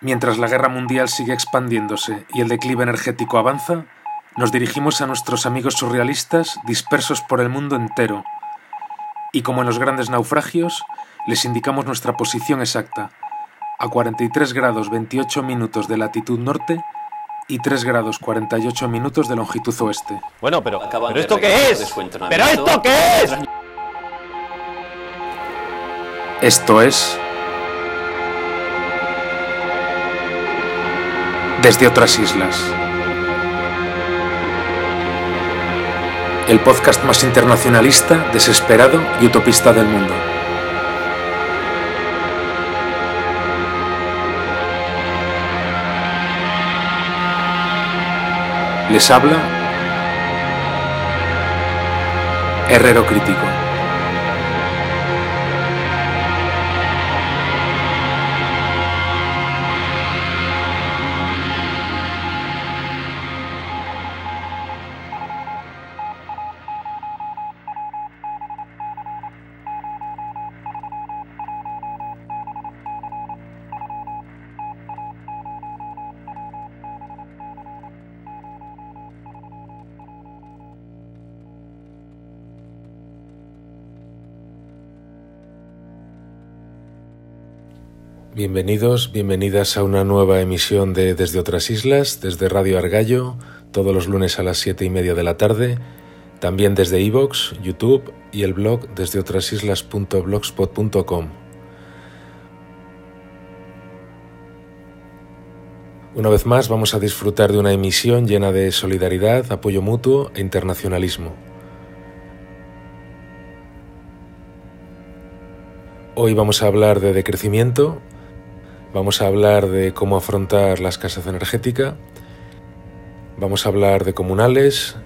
Mientras la guerra mundial sigue expandiéndose y el declive energético avanza, nos dirigimos a nuestros amigos surrealistas dispersos por el mundo entero. Y como en los grandes naufragios, les indicamos nuestra posición exacta, a 43 grados 28 minutos de latitud norte y 3 grados 48 minutos de longitud oeste. Bueno, pero, ¿pero esto qué es? ¿Pero esto qué es? Esto es... Desde otras islas. El podcast más internacionalista, desesperado y utopista del mundo. Les habla Herrero Crítico. Bienvenidos, bienvenidas a una nueva emisión de Desde otras islas, desde Radio Argallo, todos los lunes a las siete y media de la tarde, también desde iVoox, YouTube y el blog desde otrasislas.blogspot.com. Una vez más vamos a disfrutar de una emisión llena de solidaridad, apoyo mutuo e internacionalismo. Hoy vamos a hablar de decrecimiento, Vamos a hablar de cómo afrontar la escasez energética, vamos a hablar de comunales,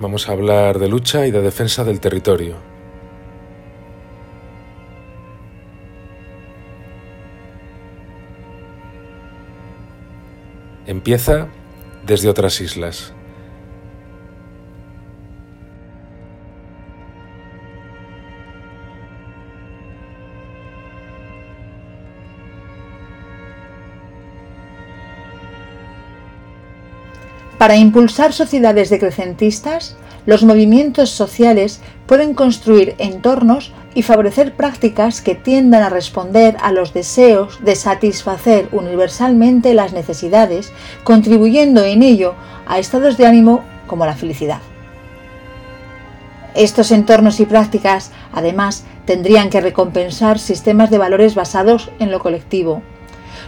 vamos a hablar de lucha y de defensa del territorio. Empieza desde otras islas. Para impulsar sociedades decrecentistas, los movimientos sociales pueden construir entornos y favorecer prácticas que tiendan a responder a los deseos de satisfacer universalmente las necesidades, contribuyendo en ello a estados de ánimo como la felicidad. Estos entornos y prácticas, además, tendrían que recompensar sistemas de valores basados en lo colectivo.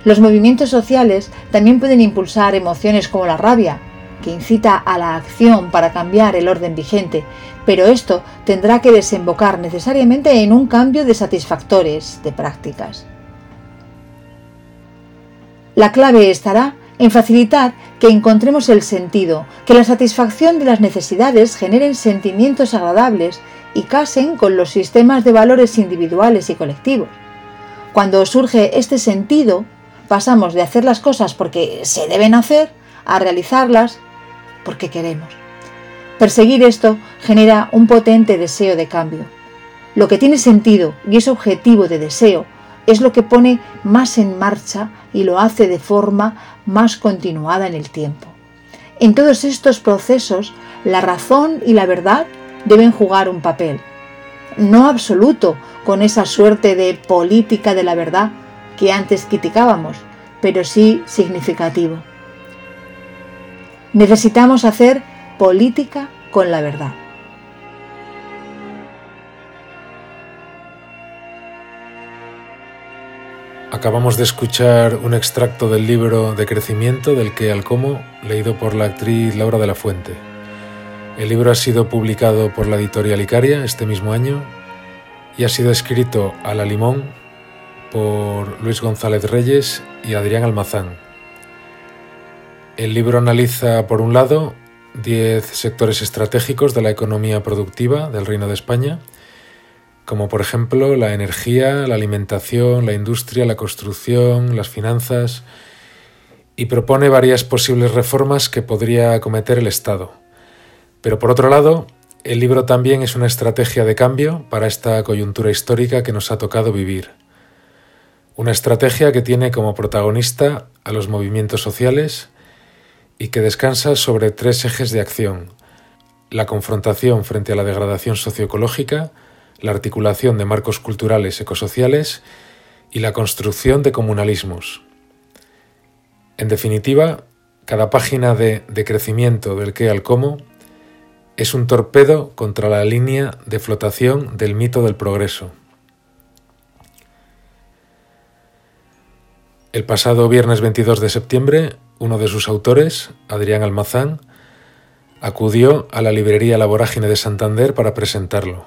Los movimientos sociales también pueden impulsar emociones como la rabia, que incita a la acción para cambiar el orden vigente, pero esto tendrá que desembocar necesariamente en un cambio de satisfactores de prácticas. La clave estará en facilitar que encontremos el sentido, que la satisfacción de las necesidades generen sentimientos agradables y casen con los sistemas de valores individuales y colectivos. Cuando surge este sentido, pasamos de hacer las cosas porque se deben hacer a realizarlas porque queremos. Perseguir esto genera un potente deseo de cambio. Lo que tiene sentido y es objetivo de deseo es lo que pone más en marcha y lo hace de forma más continuada en el tiempo. En todos estos procesos, la razón y la verdad deben jugar un papel, no absoluto con esa suerte de política de la verdad que antes criticábamos, pero sí significativo. Necesitamos hacer política con la verdad. Acabamos de escuchar un extracto del libro De Crecimiento del que al como, leído por la actriz Laura de la Fuente. El libro ha sido publicado por la editorial Icaria este mismo año y ha sido escrito a la limón por Luis González Reyes y Adrián Almazán. El libro analiza, por un lado, 10 sectores estratégicos de la economía productiva del Reino de España, como por ejemplo la energía, la alimentación, la industria, la construcción, las finanzas, y propone varias posibles reformas que podría acometer el Estado. Pero por otro lado, el libro también es una estrategia de cambio para esta coyuntura histórica que nos ha tocado vivir. Una estrategia que tiene como protagonista a los movimientos sociales y que descansa sobre tres ejes de acción. La confrontación frente a la degradación socioecológica, la articulación de marcos culturales ecosociales y la construcción de comunalismos. En definitiva, cada página de, de crecimiento del qué al cómo es un torpedo contra la línea de flotación del mito del progreso. El pasado viernes 22 de septiembre, uno de sus autores, Adrián Almazán, acudió a la librería La Vorágine de Santander para presentarlo.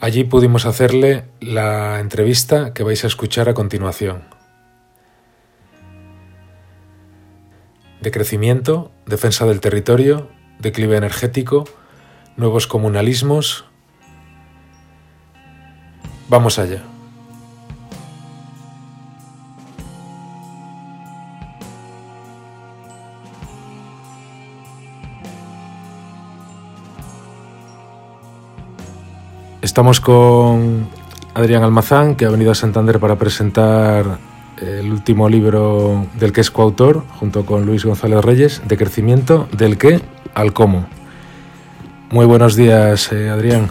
Allí pudimos hacerle la entrevista que vais a escuchar a continuación. De crecimiento, defensa del territorio, declive energético, nuevos comunalismos. Vamos allá. Estamos con Adrián Almazán, que ha venido a Santander para presentar el último libro del que es coautor, junto con Luis González Reyes, de crecimiento, del qué al cómo. Muy buenos días, eh, Adrián.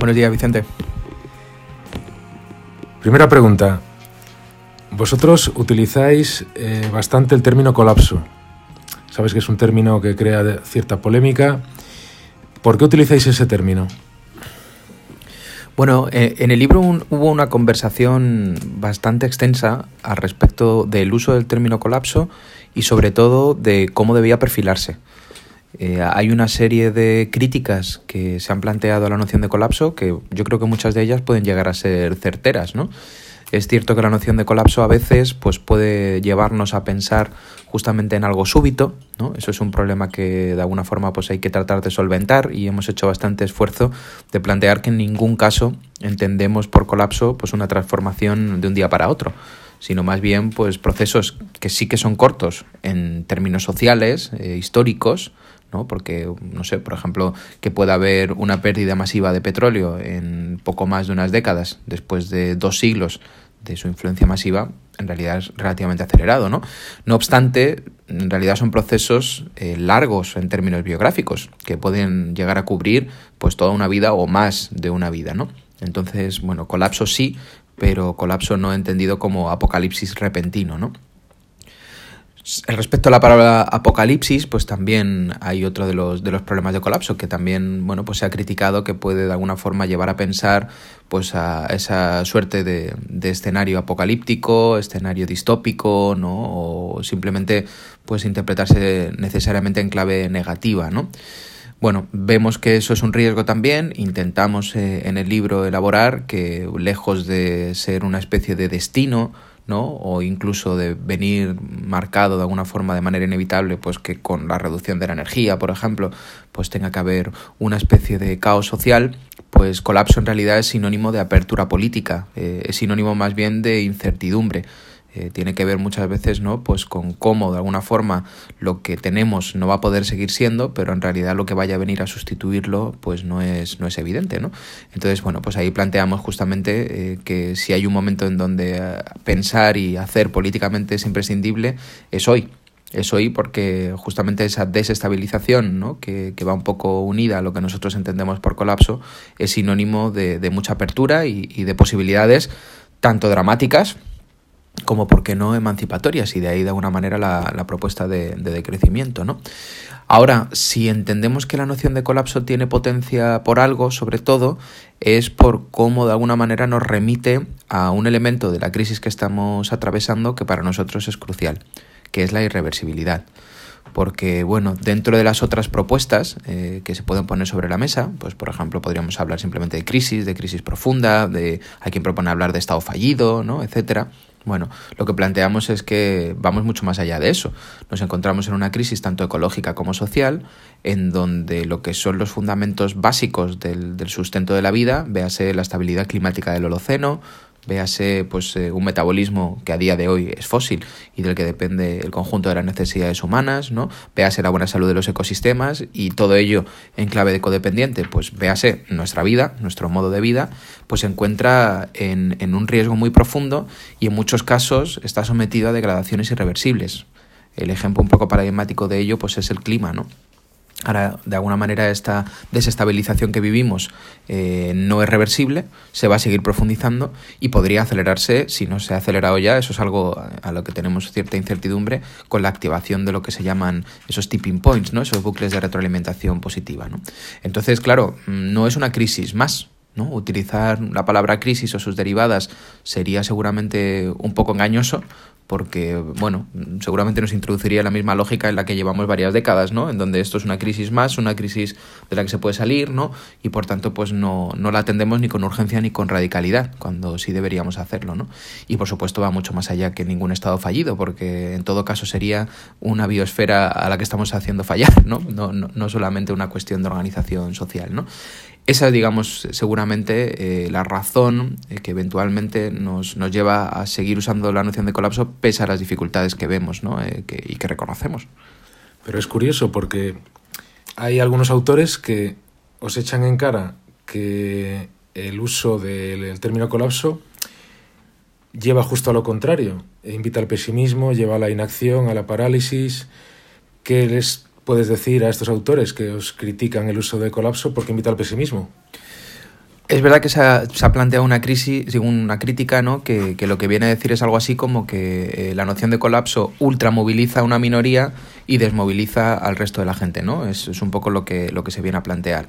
Buenos días, Vicente. Primera pregunta. Vosotros utilizáis eh, bastante el término colapso. Sabes que es un término que crea cierta polémica. ¿Por qué utilizáis ese término? Bueno, eh, en el libro hubo una conversación bastante extensa al respecto del uso del término colapso y sobre todo de cómo debía perfilarse. Eh, hay una serie de críticas que se han planteado a la noción de colapso que yo creo que muchas de ellas pueden llegar a ser certeras, ¿no? Es cierto que la noción de colapso a veces pues, puede llevarnos a pensar justamente en algo súbito, ¿no? Eso es un problema que de alguna forma pues, hay que tratar de solventar y hemos hecho bastante esfuerzo de plantear que en ningún caso entendemos por colapso pues, una transformación de un día para otro sino más bien pues procesos que sí que son cortos en términos sociales, eh, históricos, ¿no? Porque, no sé, por ejemplo, que pueda haber una pérdida masiva de petróleo en poco más de unas décadas, después de dos siglos de su influencia masiva, en realidad es relativamente acelerado, ¿no? No obstante, en realidad son procesos eh, largos en términos biográficos, que pueden llegar a cubrir pues toda una vida o más de una vida, ¿no? Entonces, bueno, colapso sí, pero colapso no entendido como apocalipsis repentino, ¿no? Respecto a la palabra apocalipsis, pues también hay otro de los, de los problemas de colapso que también, bueno, pues se ha criticado que puede de alguna forma llevar a pensar pues a esa suerte de, de escenario apocalíptico, escenario distópico, ¿no? O simplemente pues interpretarse necesariamente en clave negativa, ¿no? Bueno, vemos que eso es un riesgo también. Intentamos eh, en el libro elaborar que, lejos de ser una especie de destino, ¿no? o incluso de venir marcado de alguna forma de manera inevitable, pues que con la reducción de la energía, por ejemplo, pues tenga que haber una especie de caos social, pues colapso en realidad es sinónimo de apertura política, eh, es sinónimo más bien de incertidumbre. Eh, tiene que ver muchas veces ¿no? pues con cómo de alguna forma lo que tenemos no va a poder seguir siendo, pero en realidad lo que vaya a venir a sustituirlo pues no es, no es evidente. ¿no? Entonces, bueno, pues ahí planteamos justamente eh, que si hay un momento en donde eh, pensar y hacer políticamente es imprescindible, es hoy. Es hoy porque justamente esa desestabilización, ¿no? que, que, va un poco unida a lo que nosotros entendemos por colapso, es sinónimo de, mucha apertura y de posibilidades tanto dramáticas como, ¿por qué no, emancipatorias? Y de ahí, de alguna manera, la, la propuesta de, de, decrecimiento, ¿no? Ahora, si entendemos que la noción de colapso tiene potencia por algo, sobre todo, es por cómo de alguna manera nos remite a un elemento de la crisis que estamos atravesando que para nosotros es crucial, que es la irreversibilidad porque bueno, dentro de las otras propuestas eh, que se pueden poner sobre la mesa, pues por ejemplo podríamos hablar simplemente de crisis, de crisis profunda, de hay quien propone hablar de estado fallido, ¿no? etcétera. Bueno, lo que planteamos es que vamos mucho más allá de eso. Nos encontramos en una crisis tanto ecológica como social, en donde lo que son los fundamentos básicos del, del sustento de la vida, véase la estabilidad climática del Holoceno, véase pues eh, un metabolismo que a día de hoy es fósil y del que depende el conjunto de las necesidades humanas, ¿no? Véase la buena salud de los ecosistemas y todo ello en clave de codependiente, pues véase nuestra vida, nuestro modo de vida, pues se encuentra en, en un riesgo muy profundo y en muchos casos está sometido a degradaciones irreversibles. El ejemplo un poco paradigmático de ello pues es el clima, ¿no? Ahora, de alguna manera, esta desestabilización que vivimos eh, no es reversible, se va a seguir profundizando y podría acelerarse, si no se ha acelerado ya, eso es algo a lo que tenemos cierta incertidumbre, con la activación de lo que se llaman esos tipping points, ¿no? esos bucles de retroalimentación positiva. Entonces, claro, no es una crisis más, ¿no? Utilizar la palabra crisis o sus derivadas sería seguramente un poco engañoso, porque, bueno, seguramente nos introduciría la misma lógica en la que llevamos varias décadas, ¿no? En donde esto es una crisis más, una crisis de la que se puede salir, ¿no? Y por tanto, pues no, no la atendemos ni con urgencia ni con radicalidad, cuando sí deberíamos hacerlo, ¿no? Y por supuesto va mucho más allá que ningún estado fallido, porque en todo caso sería una biosfera a la que estamos haciendo fallar, ¿no? No, no, no solamente una cuestión de organización social, ¿no? Esa es, digamos, seguramente eh, la razón eh, que eventualmente nos, nos, lleva a seguir usando la noción de colapso pese a las dificultades que vemos ¿no? Eh, y que reconocemos. Pero es curioso porque hay algunos autores que os echan en cara que el uso del término colapso lleva justo a lo contrario, invita al pesimismo, lleva a la inacción, a la parálisis, que les puedes decir a estos autores que os critican el uso de colapso porque invita al pesimismo? Es verdad que se ha, planteado una crisis, una crítica, ¿no? Que, lo que viene a decir es algo así como que eh, la noción de colapso ultramoviliza a una minoría y desmoviliza al resto de la gente, ¿no? Es, un poco lo que, lo que se viene a plantear.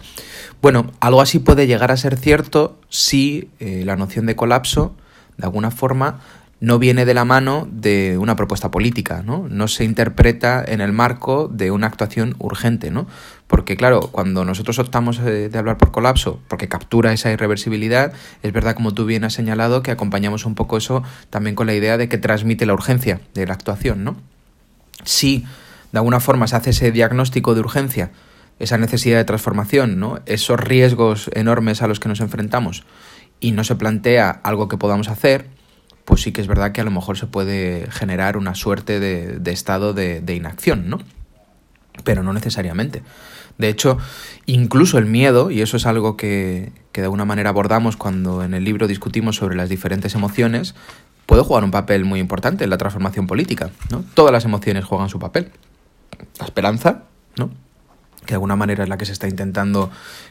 Bueno, algo así puede llegar a ser cierto si eh, la noción de colapso, de alguna forma, no viene de la mano de una propuesta política, ¿no? No se interpreta en el marco de una actuación urgente, ¿no? Porque claro, cuando nosotros optamos eh, de hablar por colapso, porque captura esa irreversibilidad, es verdad, como tú bien has señalado, que acompañamos un poco eso también con la idea de que transmite la urgencia de la actuación, ¿no? Si de alguna forma se hace ese diagnóstico de urgencia, esa necesidad de transformación, ¿no? Esos riesgos enormes a los que nos enfrentamos y no se plantea algo que podamos hacer, pues sí que es verdad que a lo mejor se puede generar una suerte de, estado de, inacción, ¿no? Pero no necesariamente. De hecho, incluso el miedo, y eso es algo que, que de alguna manera abordamos cuando en el libro discutimos sobre las diferentes emociones, puede jugar un papel muy importante en la transformación política. ¿no? Todas las emociones juegan su papel. La esperanza, ¿no? Que de alguna manera es la que se está intentando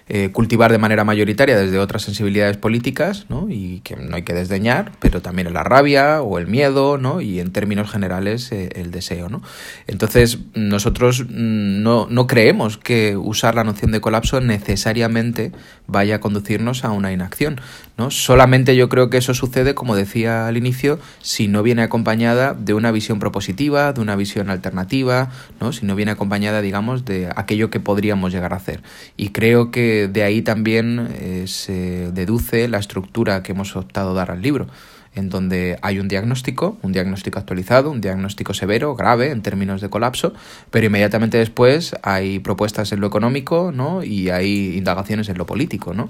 eh, cultivar de manera mayoritaria desde otras sensibilidades políticas, ¿no? y que no hay que desdeñar, pero también la rabia o el miedo, ¿no? y en términos generales eh, el deseo. ¿no? Entonces, nosotros mm, no, no creemos que usar la noción de colapso necesariamente vaya a conducirnos a una inacción. ¿No? Solamente yo creo que eso sucede, como decía al inicio, si no viene acompañada de una visión propositiva, de una visión alternativa, ¿no? si no viene acompañada, digamos, de aquello que podríamos llegar a hacer. Y creo que de ahí también eh, se deduce la estructura que hemos optado dar al libro en donde hay un diagnóstico, un diagnóstico actualizado, un diagnóstico severo, grave en términos de colapso, pero inmediatamente después hay propuestas en lo económico, ¿no? Y hay indagaciones en lo político, ¿no?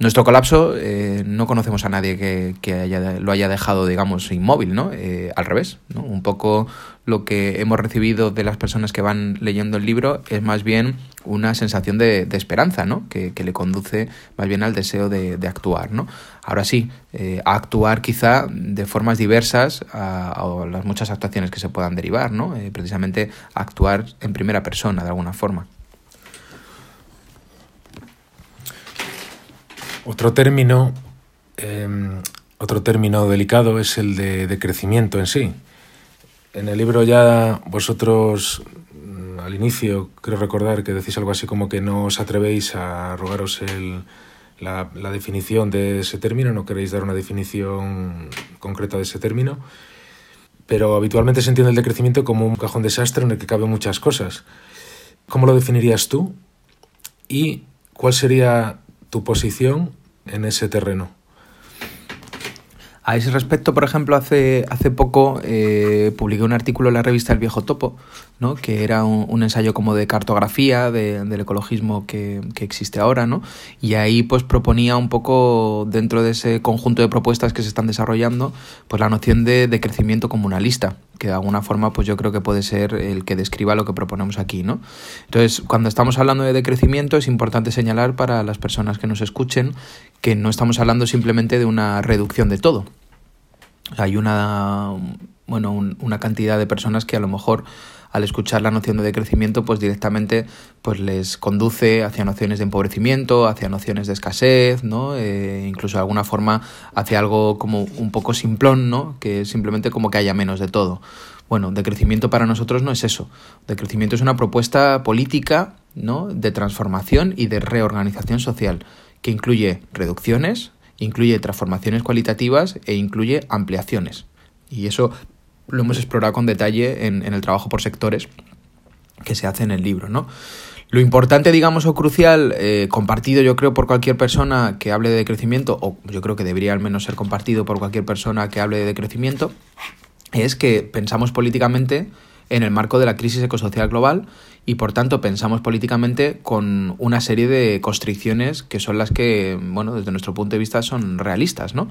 Nuestro colapso eh, no conocemos a nadie que, haya, lo haya dejado, digamos, inmóvil, ¿no? Eh, al revés, ¿no? Un poco lo que hemos recibido de las personas que van leyendo el libro es más bien una sensación de, esperanza, ¿no? Que, le conduce más bien al deseo de, actuar, ¿no? Ahora sí, eh, a actuar quizá de formas diversas a, a, las muchas actuaciones que se puedan derivar, ¿no? precisamente actuar en primera persona, de alguna forma. Otro término, em, otro término delicado es el de, crecimiento en sí. En el libro ya vosotros mm, al inicio creo recordar que decís algo así como que no os atrevéis a rogaros la, definición de ese término, no queréis dar una definición concreta de ese término, pero habitualmente se entiende el decrecimiento como un cajón desastre en el que caben muchas cosas. ¿Cómo lo definirías tú? ¿Y cuál sería tu posición en ese terreno? A ese respecto, por ejemplo, hace, hace poco eh, publiqué un artículo en la revista El Viejo Topo, ¿no? que era un, ensayo como de cartografía del ecologismo que, que, existe ahora, ¿no? y ahí pues proponía un poco, dentro de ese conjunto de propuestas que se están desarrollando, pues la noción de, de crecimiento comunalista, que de alguna forma pues yo creo que puede ser el que describa lo que proponemos aquí. ¿no? Entonces, cuando estamos hablando de decrecimiento, es importante señalar para las personas que nos escuchen que no estamos hablando simplemente de una reducción de todo. Hay una, bueno, una cantidad de personas que a lo mejor al escuchar la noción de decrecimiento, pues directamente pues les conduce hacia nociones de empobrecimiento, hacia nociones de escasez, ¿no? Eh, incluso de alguna forma hacia algo como un poco simplón, ¿no? Que simplemente como que haya menos de todo. Bueno, decrecimiento para nosotros no es eso. Decrecimiento es una propuesta política, ¿no? De transformación y de reorganización social que incluye reducciones, incluye transformaciones cualitativas e incluye ampliaciones. Y eso lo hemos explorado con detalle en, el trabajo por sectores que se hace en el libro, ¿no? Lo importante, digamos, o crucial, eh, compartido yo creo por cualquier persona que hable de crecimiento, o yo creo que debería al menos ser compartido por cualquier persona que hable de crecimiento, es que pensamos políticamente en el marco de la crisis ecosocial global y por tanto pensamos políticamente con una serie de constricciones que son las que, bueno, desde nuestro punto de vista son realistas, ¿no?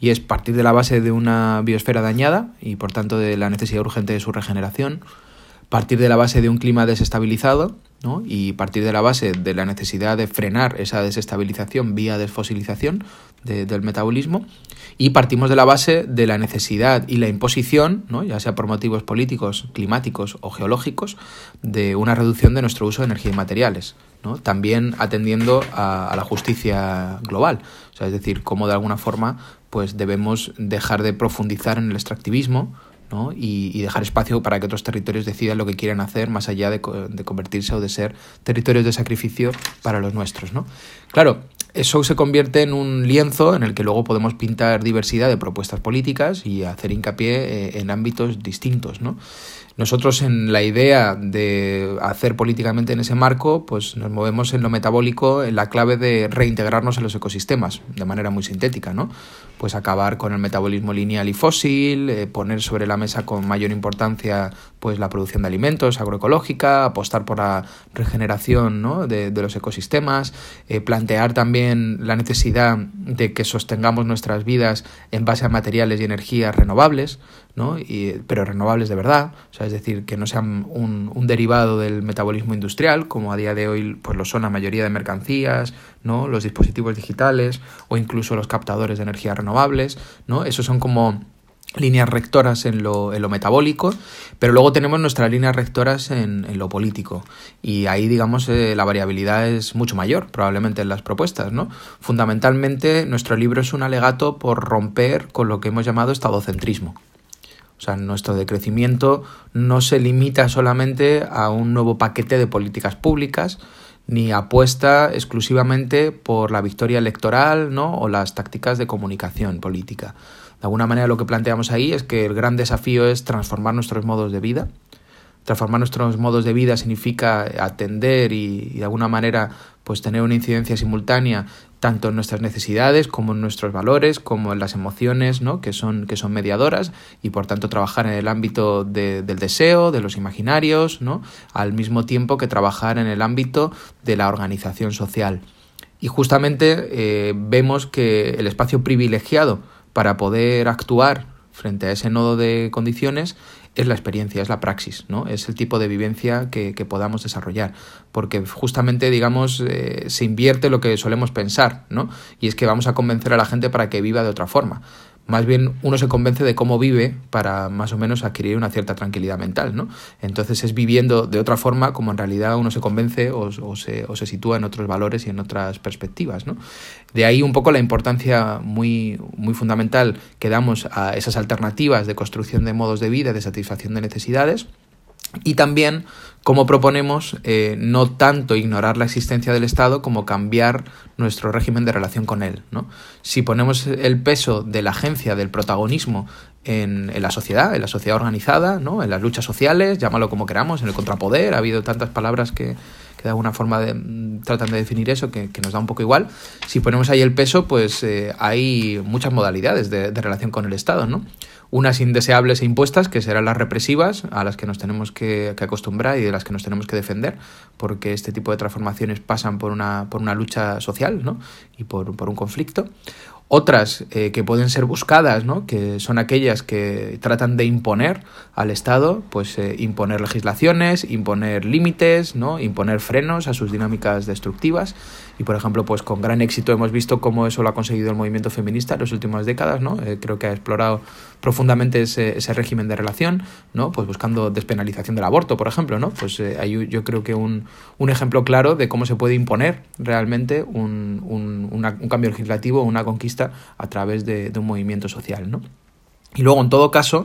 Y es partir de la base de una biosfera dañada y por tanto de la necesidad urgente de su regeneración, partir de la base de un clima desestabilizado ¿no? y partir de la base de la necesidad de frenar esa desestabilización vía desfosilización del metabolismo y partimos de la base de la necesidad y la imposición, ¿no? ya sea por motivos políticos, climáticos o geológicos, de una reducción de nuestro uso de energía y materiales, ¿no? también atendiendo a, a la justicia global, o sea, es decir, cómo de alguna forma pues debemos dejar de profundizar en el extractivismo, ¿no? Y, dejar espacio para que otros territorios decidan lo que quieren hacer más allá de, de, convertirse o de ser territorios de sacrificio para los nuestros. ¿no? Claro, eso se convierte en un lienzo en el que luego podemos pintar diversidad de propuestas políticas y hacer hincapié eh, en ámbitos distintos. ¿no? Nosotros en la idea de hacer políticamente en ese marco, pues nos movemos en lo metabólico en la clave de reintegrarnos en los ecosistemas, de manera muy sintética, ¿no? Pues acabar con el metabolismo lineal y fósil, eh, poner sobre la mesa con mayor importancia pues la producción de alimentos agroecológica, apostar por la regeneración ¿no? de, los ecosistemas, eh, plantear también la necesidad de que sostengamos nuestras vidas en base a materiales y energías renovables, ¿no? Y, pero renovables de verdad, o sea, es decir, que no sean un, un, derivado del metabolismo industrial, como a día de hoy pues lo son la mayoría de mercancías, ¿no? los dispositivos digitales o incluso los captadores de energías renovables, ¿no? esos son como líneas rectoras en lo, en lo, metabólico, pero luego tenemos nuestras líneas rectoras en, en lo político. Y ahí, digamos, eh, la variabilidad es mucho mayor, probablemente, en las propuestas, ¿no? Fundamentalmente, nuestro libro es un alegato por romper con lo que hemos llamado estadocentrismo. O sea, nuestro decrecimiento no se limita solamente a un nuevo paquete de políticas públicas, ni apuesta exclusivamente por la victoria electoral, ¿no? o las tácticas de comunicación política. De alguna manera lo que planteamos ahí es que el gran desafío es transformar nuestros modos de vida. Transformar nuestros modos de vida significa atender y, de alguna manera pues tener una incidencia simultánea tanto en nuestras necesidades como en nuestros valores, como en las emociones, ¿no? que, son, que son mediadoras, y por tanto trabajar en el ámbito del deseo, de los imaginarios, ¿no? al mismo tiempo que trabajar en el ámbito de la organización social. Y justamente eh, vemos que el espacio privilegiado para poder actuar frente a ese nodo de condiciones es la experiencia, es la praxis, ¿no? Es el tipo de vivencia que, podamos desarrollar. Porque justamente, digamos, eh, se invierte lo que solemos pensar, ¿no? Y es que vamos a convencer a la gente para que viva de otra forma más bien uno se convence de cómo vive para más o menos adquirir una cierta tranquilidad mental, ¿no? Entonces es viviendo de otra forma como en realidad uno se convence o, se, se, sitúa en otros valores y en otras perspectivas, ¿no? De ahí un poco la importancia muy, muy fundamental que damos a esas alternativas de construcción de modos de vida, de satisfacción de necesidades, y también cómo proponemos eh, no tanto ignorar la existencia del Estado como cambiar nuestro régimen de relación con él. ¿no? Si ponemos el peso de la agencia, del protagonismo en, en, la sociedad, en la sociedad organizada, ¿no? en las luchas sociales, llámalo como queramos, en el contrapoder, ha habido tantas palabras que, que de alguna forma mm, tratan de definir eso, que, nos da un poco igual. Si ponemos ahí el peso, pues eh, hay muchas modalidades de, relación con el Estado, ¿no? Unas indeseables e impuestas, que serán las represivas, a las que nos tenemos que, acostumbrar y de las que nos tenemos que defender, porque este tipo de transformaciones pasan por una, por una lucha social ¿no? y por, por un conflicto. Otras eh, que pueden ser buscadas, ¿no? que son aquellas que tratan de imponer al Estado, pues eh, imponer legislaciones, imponer límites, ¿no? imponer frenos a sus dinámicas destructivas. Y por ejemplo, pues con gran éxito hemos visto cómo eso lo ha conseguido el movimiento feminista en las últimas décadas, ¿no? Eh, creo que ha explorado profundamente ese, ese, régimen de relación, ¿no? Pues buscando despenalización del aborto, por ejemplo, ¿no? Pues hay yo creo que un, un, ejemplo claro de cómo se puede imponer realmente un, un, cambio legislativo, una conquista a través de, un movimiento social, ¿no? Y luego, en todo caso,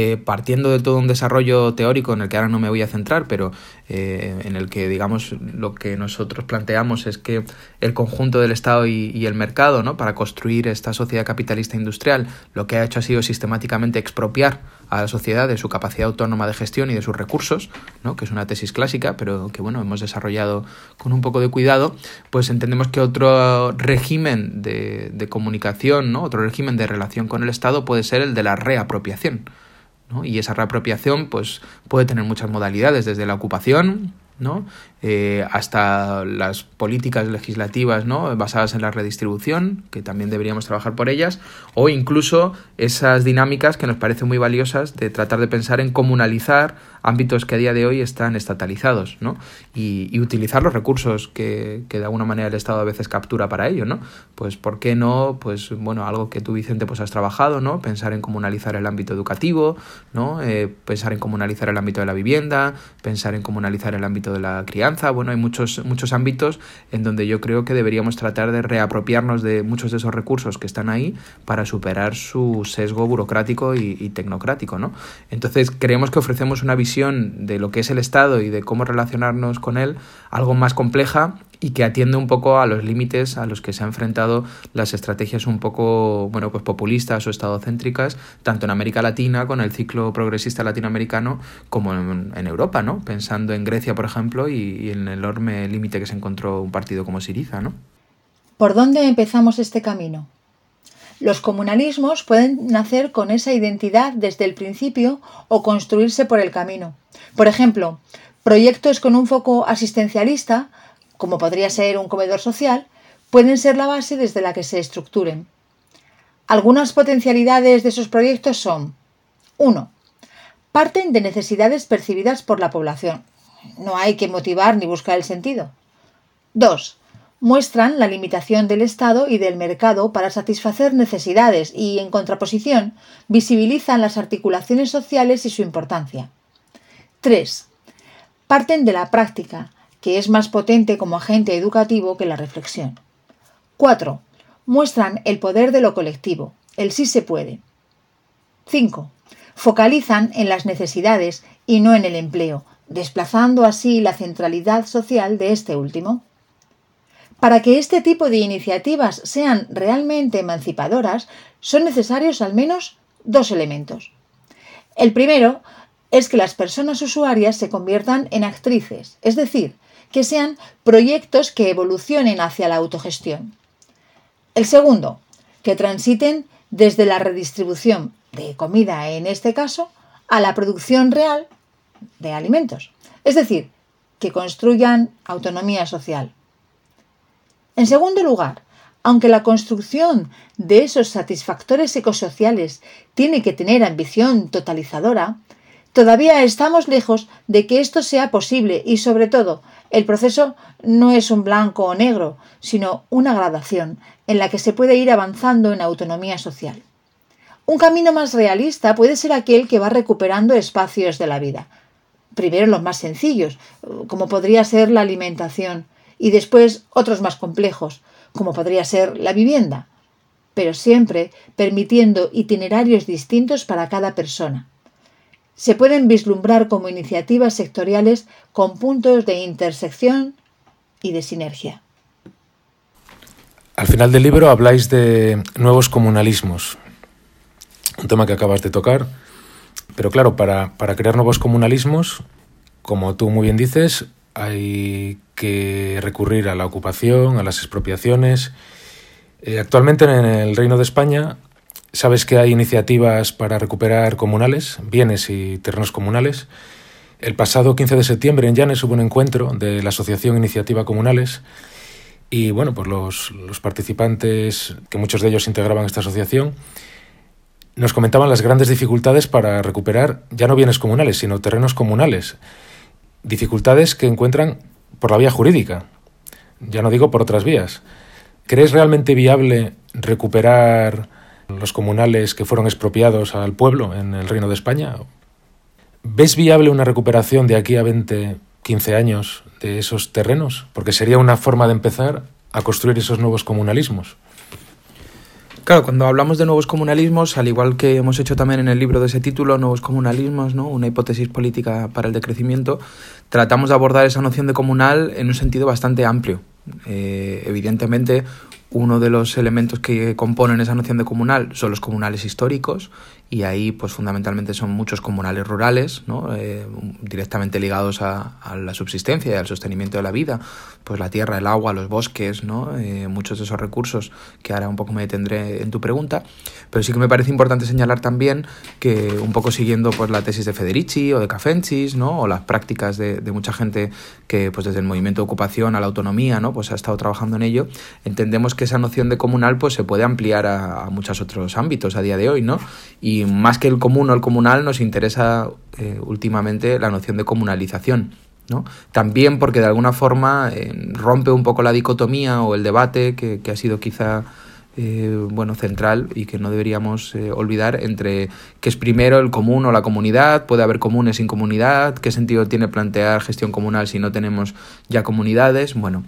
eh, partiendo de todo un desarrollo teórico en el que ahora no me voy a centrar, pero eh, en el que, digamos, lo que nosotros planteamos es que el conjunto del Estado y, el mercado, ¿no? para construir esta sociedad capitalista industrial, lo que ha hecho ha sido sistemáticamente expropiar a la sociedad de su capacidad autónoma de gestión y de sus recursos, ¿no? que es una tesis clásica, pero que bueno, hemos desarrollado con un poco de cuidado, pues entendemos que otro régimen de, de comunicación, ¿no? otro régimen de relación con el Estado puede ser el de la reapropiación. Y esa reapropiación pues, puede tener muchas modalidades, desde la ocupación, ¿no? Eh, hasta las políticas legislativas ¿no? basadas en la redistribución, que también deberíamos trabajar por ellas, o incluso esas dinámicas que nos parecen muy valiosas de tratar de pensar en comunalizar ámbitos que a día de hoy están estatalizados, ¿no? Y, utilizar los recursos que, que, de alguna manera el Estado a veces captura para ello, ¿no? Pues ¿por qué no? Pues bueno, algo que tú, Vicente, pues has trabajado, ¿no? Pensar en comunalizar el ámbito educativo, ¿no? Eh, pensar en comunalizar el ámbito de la vivienda, pensar en comunalizar el ámbito de la crianza, bueno, hay muchos, muchos ámbitos en donde yo creo que deberíamos tratar de reapropiarnos de muchos de esos recursos que están ahí para superar su sesgo burocrático y, tecnocrático, ¿no? Entonces creemos que ofrecemos una visión de lo que es el Estado y de cómo relacionarnos con él algo más compleja y que atiende un poco a los límites a los que se han enfrentado las estrategias un poco bueno pues populistas o estadocéntricas tanto en América Latina con el ciclo progresista latinoamericano como en, Europa no pensando en Grecia por ejemplo y, en el enorme límite que se encontró un partido como Siriza no ¿Por dónde empezamos este camino? Los comunalismos pueden nacer con esa identidad desde el principio o construirse por el camino. Por ejemplo, proyectos con un foco asistencialista como podría ser un comedor social, pueden ser la base desde la que se estructuren. Algunas potencialidades de esos proyectos son 1. Parten de necesidades percibidas por la población. No hay que motivar ni buscar el sentido. 2. Muestran la limitación del Estado y del mercado para satisfacer necesidades y, en contraposición, visibilizan las articulaciones sociales y su importancia. 3. Parten de la práctica, que es más potente como agente educativo que la reflexión. 4. Muestran el poder de lo colectivo, el sí se puede. 5. Focalizan en las necesidades y no en el empleo, desplazando así la centralidad social de este último. Para que este tipo de iniciativas sean realmente emancipadoras, son necesarios al menos dos elementos. El primero es que las personas usuarias se conviertan en actrices, es decir, que sean proyectos que evolucionen hacia la autogestión. El segundo, que transiten desde la redistribución de comida, en este caso, a la producción real de alimentos. Es decir, que construyan autonomía social. En segundo lugar, aunque la construcción de esos satisfactores ecosociales tiene que tener ambición totalizadora, todavía estamos lejos de que esto sea posible y sobre todo el proceso no es un blanco o negro, sino una gradación en la que se puede ir avanzando en autonomía social. Un camino más realista puede ser aquel que va recuperando espacios de la vida. Primero los más sencillos, como podría ser la alimentación, y después otros más complejos, como podría ser la vivienda, pero siempre permitiendo itinerarios distintos para cada persona se pueden vislumbrar como iniciativas sectoriales con puntos de intersección y de sinergia. Al final del libro habláis de nuevos comunalismos, un tema que acabas de tocar, pero claro, para, crear nuevos comunalismos, como tú muy bien dices, hay que recurrir a la ocupación, a las expropiaciones. Eh, actualmente en el Reino de España sabes que hay iniciativas para recuperar comunales, bienes y terrenos comunales. El pasado 15 de septiembre en Llanes hubo un encuentro de la Asociación Iniciativa Comunales y bueno, pues los, los participantes, que muchos de ellos integraban esta asociación, nos comentaban las grandes dificultades para recuperar ya no bienes comunales, sino terrenos comunales. Dificultades que encuentran por la vía jurídica, ya no digo por otras vías. ¿Crees realmente viable recuperar los comunales que fueron expropiados al pueblo en el Reino de España? ¿Ves viable una recuperación de aquí a 20, 15 años de esos terrenos? Porque sería una forma de empezar a construir esos nuevos comunalismos. Claro, cuando hablamos de nuevos comunalismos, al igual que hemos hecho también en el libro de ese título, Nuevos comunalismos, ¿no? una hipótesis política para el decrecimiento, tratamos de abordar esa noción de comunal en un sentido bastante amplio. Eh, evidentemente, uno de los elementos que componen esa noción de comunal son los comunales históricos y ahí pues fundamentalmente son muchos comunales rurales, ¿no? Eh, directamente ligados a, la subsistencia y al sostenimiento de la vida, pues la tierra, el agua, los bosques, ¿no? Eh, muchos de esos recursos que ahora un poco me detendré en tu pregunta, pero sí que me parece importante señalar también que un poco siguiendo pues la tesis de Federici o de Cafencis, ¿no? o las prácticas de, de mucha gente que pues desde el movimiento de ocupación a la autonomía, ¿no? pues ha estado trabajando en ello, entendemos que esa noción de comunal pues se puede ampliar a, a muchos otros ámbitos a día de hoy, ¿no? Y y más que el común o el comunal nos interesa eh, últimamente la noción de comunalización. ¿no? También porque de alguna forma eh, rompe un poco la dicotomía o el debate que, ha sido quizá eh, bueno, central y que no deberíamos olvidar entre qué es primero el común o la comunidad, puede haber comunes sin comunidad, qué sentido tiene plantear gestión comunal si no tenemos ya comunidades. Bueno,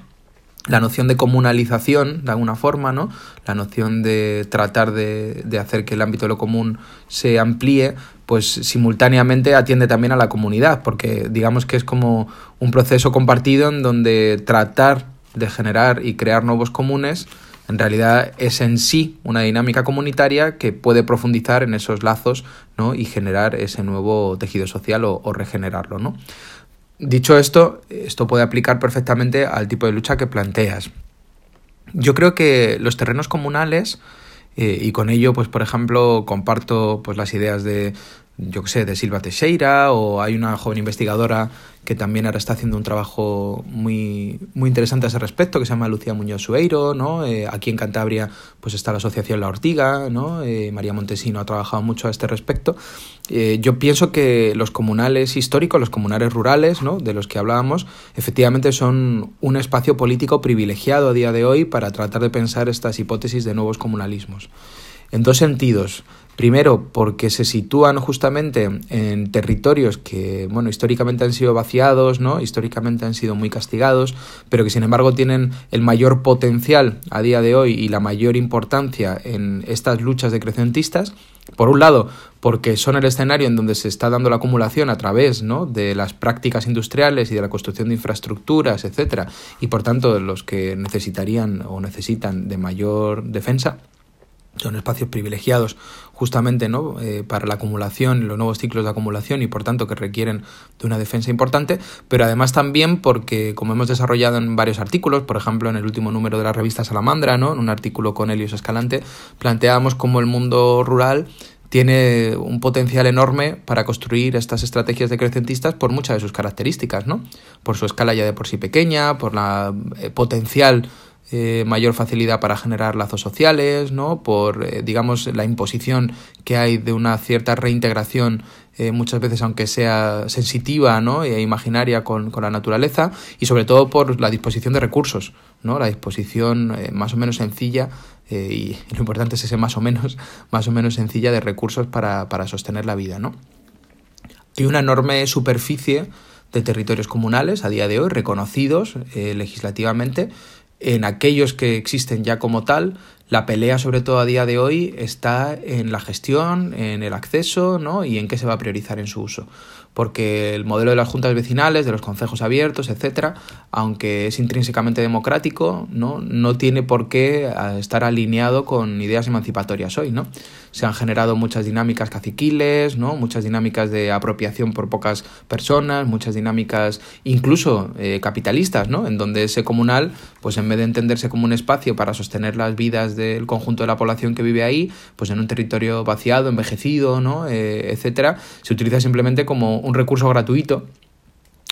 la noción de comunalización, de alguna forma, ¿no? La noción de tratar de, de, hacer que el ámbito de lo común se amplíe, pues simultáneamente atiende también a la comunidad, porque digamos que es como un proceso compartido en donde tratar de generar y crear nuevos comunes en realidad es en sí una dinámica comunitaria que puede profundizar en esos lazos ¿no? y generar ese nuevo tejido social o, o regenerarlo. ¿no? Dicho esto, esto puede aplicar perfectamente al tipo de lucha que planteas. Yo creo que los terrenos comunales, eh, y con ello, pues por ejemplo, comparto pues las ideas de yo que sé, de Silva Teixeira, o hay una joven investigadora que también ahora está haciendo un trabajo muy, muy interesante a ese respecto, que se llama Lucía Muñoz Sueiro, ¿no? Eh, aquí en Cantabria pues está la Asociación La Ortiga, ¿no? Eh, María Montesino ha trabajado mucho a este respecto. Eh, yo pienso que los comunales históricos, los comunales rurales, ¿no? De los que hablábamos, efectivamente son un espacio político privilegiado a día de hoy para tratar de pensar estas hipótesis de nuevos comunalismos. En dos sentidos. Primero, porque se sitúan justamente en territorios que, bueno, históricamente han sido vaciados, ¿no? Históricamente han sido muy castigados, pero que sin embargo tienen el mayor potencial a día de hoy y la mayor importancia en estas luchas decrecentistas. Por un lado, porque son el escenario en donde se está dando la acumulación a través ¿no? de las prácticas industriales y de la construcción de infraestructuras, etcétera, y por tanto los que necesitarían o necesitan de mayor defensa son espacios privilegiados justamente ¿no? Eh, para la acumulación, los nuevos ciclos de acumulación y por tanto que requieren de una defensa importante, pero además también porque, como hemos desarrollado en varios artículos, por ejemplo en el último número de la revista Salamandra, ¿no? en un artículo con Helios Escalante, planteábamos cómo el mundo rural tiene un potencial enorme para construir estas estrategias decrecentistas por muchas de sus características, ¿no? Por su escala ya de por sí pequeña, por la eh, potencial eh, mayor facilidad para generar lazos sociales, ¿no? por eh, digamos la imposición que hay de una cierta reintegración eh, muchas veces aunque sea sensitiva ¿no? e imaginaria con, con, la naturaleza y sobre todo por la disposición de recursos, ¿no? la disposición más o menos sencilla y lo importante es ese más o menos, más o menos sencilla de recursos para, para sostener la vida. ¿no? Hay una enorme superficie de territorios comunales a día de hoy reconocidos legislativamente en aquellos que existen ya como tal, La pelea, sobre todo a día de hoy, está en la gestión, en el acceso ¿no? y en qué se va a priorizar en su uso porque el modelo de las juntas vecinales, de los concejos abiertos, etcétera, aunque es intrínsecamente democrático, ¿no? no tiene por qué eh, estar alineado con ideas emancipatorias hoy, ¿no? Se han generado muchas dinámicas caciquiles, ¿no? Muchas dinámicas de apropiación por pocas personas, muchas dinámicas incluso eh, capitalistas, ¿no? En donde ese comunal, pues en vez de entenderse como un espacio para sostener las vidas del conjunto de la población que vive ahí, pues en un territorio vaciado, envejecido, ¿no? Eh, etcétera, se utiliza simplemente como un recurso gratuito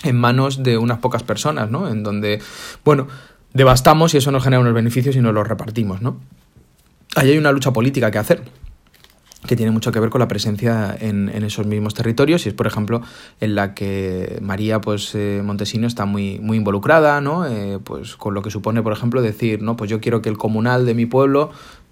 en manos de unas pocas personas, ¿no? En donde, bueno, devastamos y eso nos genera unos beneficios y nos los repartimos, ¿no? Ahí hay una lucha política que hacer que tiene mucho que ver con la presencia en, en, esos mismos territorios y es por ejemplo en la que María pues eh, Montesino está muy muy involucrada no eh, pues con lo que supone por ejemplo decir no pues yo quiero que el comunal de mi pueblo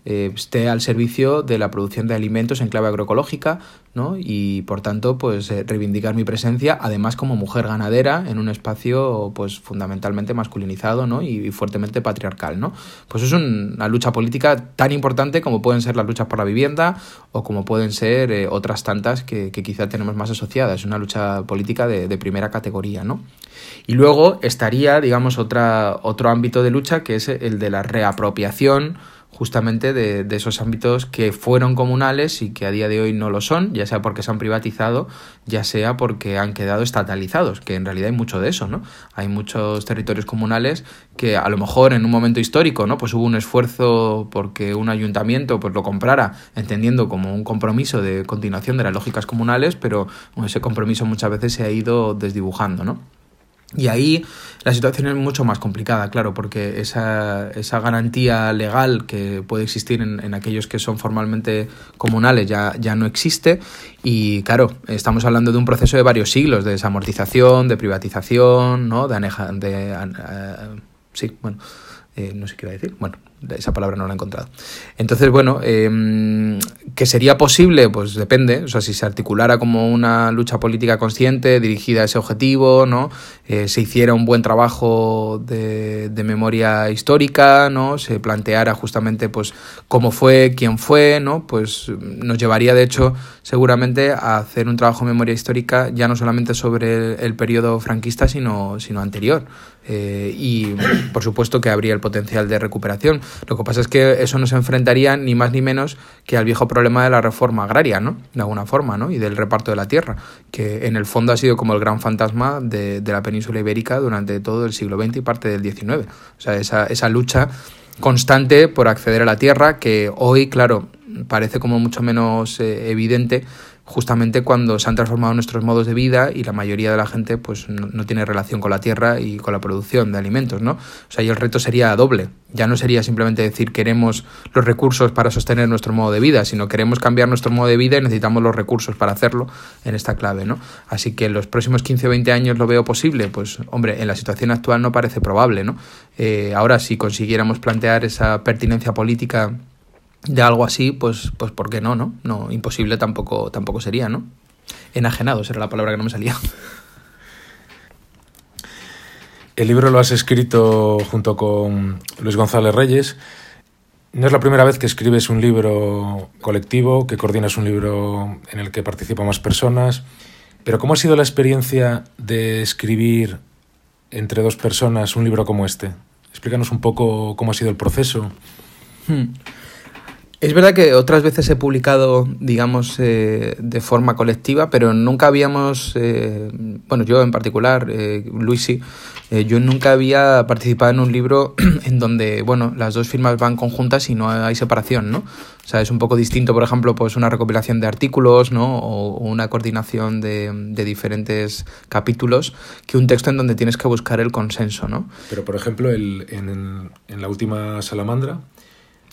eh, esté al servicio de la producción de alimentos en clave agroecológica, ¿no? Y por tanto, pues eh, reivindicar mi presencia, además como mujer ganadera, en un espacio pues fundamentalmente masculinizado, ¿no? Y, fuertemente patriarcal, ¿no? Pues es una lucha política tan importante como pueden ser las luchas por la vivienda o como pueden ser eh, otras tantas que, quizá tenemos más asociadas. Es una lucha política de, de primera categoría, ¿no? Y luego estaría, digamos, otra, otro ámbito de lucha que es el de la reapropiación justamente de, esos ámbitos que fueron comunales y que a día de hoy no lo son, ya sea porque se han privatizado, ya sea porque han quedado estatalizados, que en realidad hay mucho de eso, ¿no? Hay muchos territorios comunales que a lo mejor en un momento histórico, ¿no? Pues hubo un esfuerzo porque un ayuntamiento pues lo comprara, entendiendo como un compromiso de continuación de las lógicas comunales, pero ese compromiso muchas veces se ha ido desdibujando, ¿no? Y ahí la situación es mucho más complicada, claro, porque esa, esa garantía legal que puede existir en, en, aquellos que son formalmente comunales ya, ya no existe. Y claro, estamos hablando de un proceso de varios siglos, de desamortización, de privatización, ¿no? De aneja, de, uh, sí, bueno, eh, no sé qué iba a decir. Bueno, esa palabra no la he encontrado. Entonces, bueno, eh, ¿que sería posible? Pues depende. O sea, si se articulara como una lucha política consciente, dirigida a ese objetivo, ¿no? Eh, se hiciera un buen trabajo de, memoria histórica, ¿no? Se planteara justamente, pues, cómo fue, quién fue, ¿no? Pues nos llevaría, de hecho, seguramente a hacer un trabajo de memoria histórica ya no solamente sobre el, el periodo franquista, sino, sino anterior. Eh, y por supuesto que habría el potencial de recuperación. Lo que pasa es que eso nos enfrentaría ni más ni menos que al viejo problema de la reforma agraria, ¿no? De alguna forma, ¿no? Y del reparto de la tierra, que en el fondo ha sido como el gran fantasma de, la península ibérica durante todo el siglo XX y parte del XIX. O sea, esa, esa lucha constante por acceder a la tierra que hoy, claro, parece como mucho menos eh, evidente justamente cuando se han transformado nuestros modos de vida y la mayoría de la gente pues no, tiene relación con la tierra y con la producción de alimentos, ¿no? O sea, y el reto sería doble. Ya no sería simplemente decir queremos los recursos para sostener nuestro modo de vida, sino queremos cambiar nuestro modo de vida y necesitamos los recursos para hacerlo en esta clave, ¿no? Así que en los próximos 15 o 20 años lo veo posible, pues hombre, en la situación actual no parece probable, ¿no? Eh, ahora si consiguiéramos plantear esa pertinencia política de algo así, pues, pues ¿por qué no, no? No, imposible tampoco, tampoco sería, ¿no? Enajenados era la palabra que no me salía. El libro lo has escrito junto con Luis González Reyes. No es la primera vez que escribes un libro colectivo, que coordinas un libro en el que participan más personas. Pero ¿cómo ha sido la experiencia de escribir entre dos personas un libro como este? Explícanos un poco cómo ha sido el proceso. Hmm. Es verdad que otras veces he publicado, digamos, eh, de forma colectiva, pero nunca habíamos, eh, bueno, yo en particular, eh, Luisi, eh, yo nunca había participado en un libro en donde, bueno, las dos firmas van conjuntas y no hay separación, ¿no? O sea, es un poco distinto, por ejemplo, pues una recopilación de artículos, ¿no? O una coordinación de, de diferentes capítulos que un texto en donde tienes que buscar el consenso, ¿no? Pero, por ejemplo, el, en, en la última Salamandra,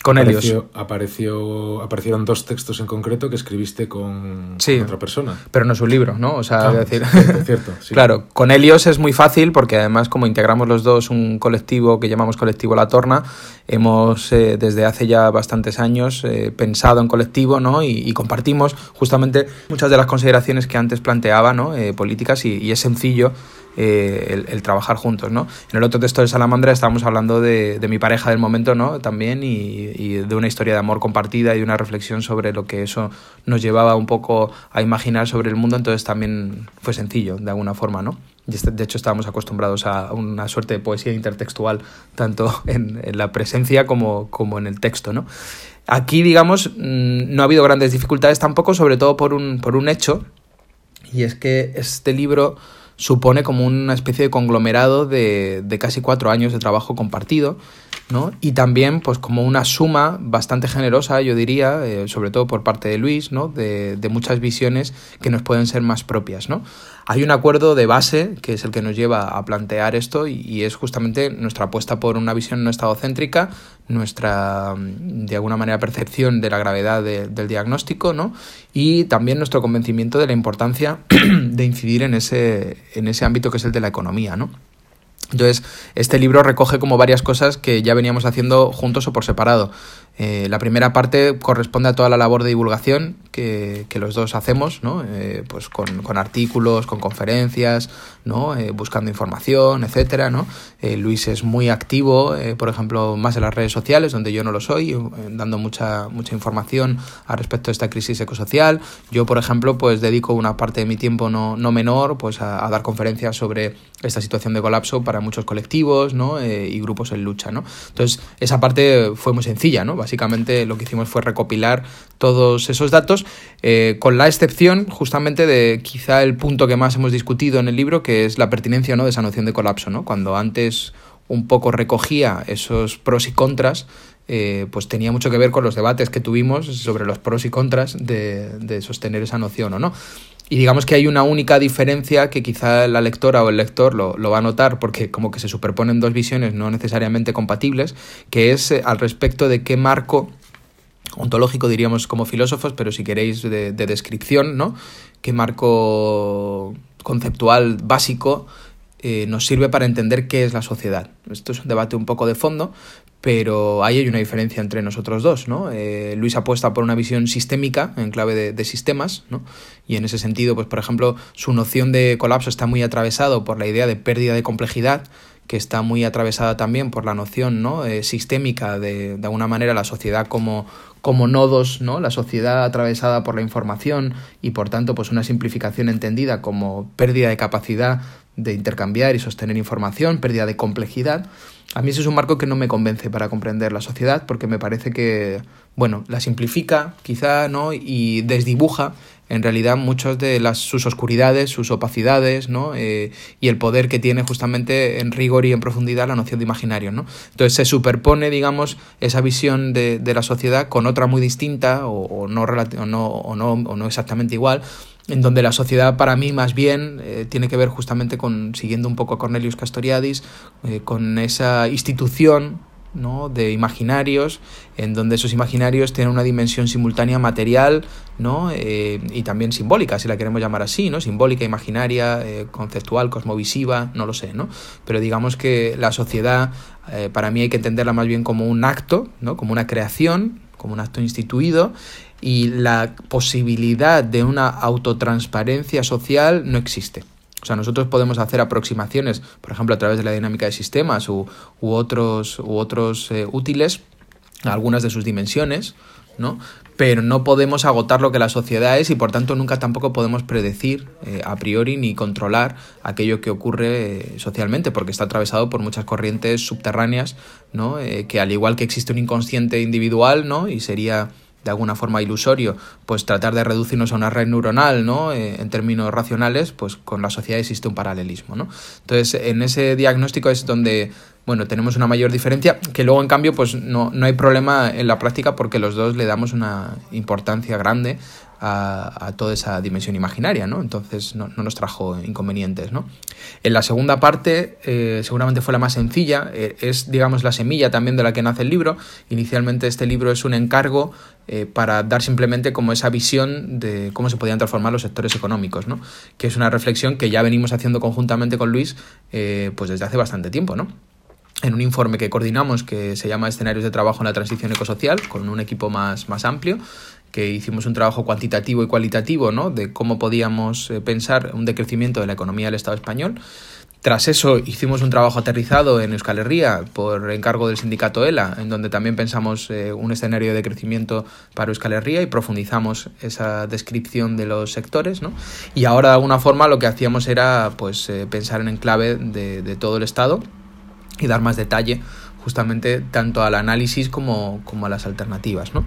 con apareció, Apareció, aparecieron dos textos en concreto que escribiste con, sí, con otra persona. Pero no es un libro, ¿no? O sea, Ah, decir... cierto, cierto, sí. Claro, con Helios es muy fácil porque además como integramos los dos un colectivo que llamamos colectivo La Torna, hemos eh, desde hace ya bastantes años eh, pensado en colectivo, ¿no? Y, y, compartimos justamente muchas de las consideraciones que antes planteaba, ¿no? Eh, políticas y, y, es sencillo el, trabajar juntos, ¿no? En el otro texto de Salamandra estábamos hablando de, mi pareja del momento, ¿no? También y, de una historia de amor compartida y una reflexión sobre lo que eso nos llevaba un poco a imaginar sobre el mundo, entonces también fue sencillo, de alguna forma, ¿no? Este, de hecho estábamos acostumbrados a una suerte de poesía intertextual, tanto en, la presencia como, como en el texto, ¿no? Aquí, digamos, mm, no ha habido grandes dificultades tampoco, sobre todo por un, por un hecho, y es que este libro supone como una especie de conglomerado de, de casi cuatro años de trabajo compartido, ¿no? Y también, pues, como una suma bastante generosa, yo diría, eh, sobre todo por parte de Luis, ¿no? De, de, muchas visiones que nos pueden ser más propias, ¿no? Hay un acuerdo de base que es el que nos lleva a plantear esto y, es justamente nuestra apuesta por una visión no estadocéntrica, nuestra, mm, de alguna manera, percepción de la gravedad del diagnóstico, ¿no? Y también nuestro convencimiento de la importancia de incidir en ese, en ese ámbito que es el de la economía, ¿no? Entonces, este libro recoge como varias cosas que ya veníamos haciendo juntos o por separado. Eh, la primera parte corresponde a toda la labor de divulgación que, los dos hacemos, ¿no? Eh, pues con, artículos, con conferencias, ¿no? Eh, buscando información, etcétera, ¿no? Luis es muy activo, por ejemplo, más en las redes sociales, donde yo no lo soy, dando mucha, mucha información al respecto de esta crisis ecosocial. Yo, por ejemplo, pues dedico una parte de mi tiempo no, no menor pues a, dar conferencias sobre esta situación de colapso para muchos colectivos, ¿no? y grupos en lucha, ¿no? Entonces, esa parte fue muy sencilla, ¿no? Básicamente lo que hicimos fue recopilar todos esos datos, eh, con la excepción justamente de quizá el punto que más hemos discutido en el libro, que es la pertinencia ¿no? de esa noción de colapso. ¿no? Cuando antes un poco recogía esos pros y contras, eh, pues tenía mucho que ver con los debates que tuvimos sobre los pros y contras de, de sostener esa noción o no. Y digamos que hay una única diferencia que quizá la lectora o el lector lo, lo, va a notar porque como que se superponen dos visiones no necesariamente compatibles, que es eh, al respecto de qué marco ontológico diríamos como filósofos, pero si queréis de, de descripción, ¿no? Qué marco conceptual básico eh, nos sirve para entender qué es la sociedad. Esto es un debate un poco de fondo, pero ahí hay una diferencia entre nosotros dos, ¿no? Eh, Luis apuesta por una visión sistémica en clave de, sistemas, ¿no? Y en ese sentido, pues por ejemplo, su noción de colapso está muy atravesado por la idea de pérdida de complejidad, que está muy atravesada también por la noción ¿no? Eh, sistémica de, de alguna manera la sociedad como, como nodos, ¿no? La sociedad atravesada por la información y por tanto pues una simplificación entendida como pérdida de capacidad de intercambiar y sostener información, pérdida de complejidad. A mí ese es un marco que no me convence para comprender la sociedad porque me parece que, bueno, la simplifica quizá, ¿no? Y desdibuja en realidad muchas de las, sus oscuridades, sus opacidades, ¿no? Eh, y el poder que tiene justamente en rigor y en profundidad la noción de imaginario, ¿no? Entonces se superpone, digamos, esa visión de, de la sociedad con otra muy distinta o, no, o, no, o, no, o no exactamente igual, en donde la sociedad para mí más bien eh, tiene que ver justamente con, siguiendo un poco a Cornelius Castoriadis, eh, con esa institución ¿no? de imaginarios, en donde esos imaginarios tienen una dimensión simultánea material ¿no? Eh, y también simbólica, si la queremos llamar así, ¿no? simbólica, imaginaria, conceptual, cosmovisiva, no lo sé, ¿no? pero digamos que la sociedad para mí hay que entenderla más bien como un acto, ¿no? como una creación, como un acto instituido y la posibilidad de una autotransparencia social no existe. O sea, nosotros podemos hacer aproximaciones, por ejemplo, a través de la dinámica de sistemas u, otros, u otros eh, útiles, algunas de sus dimensiones, ¿no? Pero no podemos agotar lo que la sociedad es y por tanto nunca tampoco podemos predecir eh, a priori ni controlar aquello que ocurre eh, socialmente, porque está atravesado por muchas corrientes subterráneas, ¿no? que al igual que existe un inconsciente individual, ¿no? Y sería de alguna forma ilusorio, pues tratar de reducirnos a una red neuronal, ¿no? Eh, en términos racionales, pues con la sociedad existe un paralelismo, ¿no? Entonces, en ese diagnóstico es donde, bueno, tenemos una mayor diferencia, que luego, en cambio, pues no, no hay problema en la práctica porque los dos le damos una importancia grande a, toda esa dimensión imaginaria, ¿no? Entonces no, nos trajo inconvenientes, ¿no? En la segunda parte, eh, seguramente fue la más sencilla, eh, es, digamos, la semilla también de la que nace el libro. Inicialmente este libro es un encargo eh, para dar simplemente como esa visión de cómo se podían transformar los sectores económicos, ¿no? Que es una reflexión que ya venimos haciendo conjuntamente con Luis, pues desde hace bastante tiempo, ¿no? en un informe que coordinamos que se llama Escenarios de Trabajo en la Transición Ecosocial, con un equipo más, más amplio, que hicimos un trabajo cuantitativo y cualitativo ¿no? de cómo podíamos eh, pensar un decrecimiento de la economía del Estado español. tras eso hicimos un trabajo aterrizado en Euskal Herria por encargo del sindicato ELA, en donde también pensamos eh, un escenario de crecimiento para Euskal Herria y profundizamos esa descripción de los sectores. ¿no? Y ahora de alguna forma lo que hacíamos era pues, eh, pensar en clave de, de todo el Estado y dar más detalle justamente tanto al análisis como, como, a las alternativas. ¿no?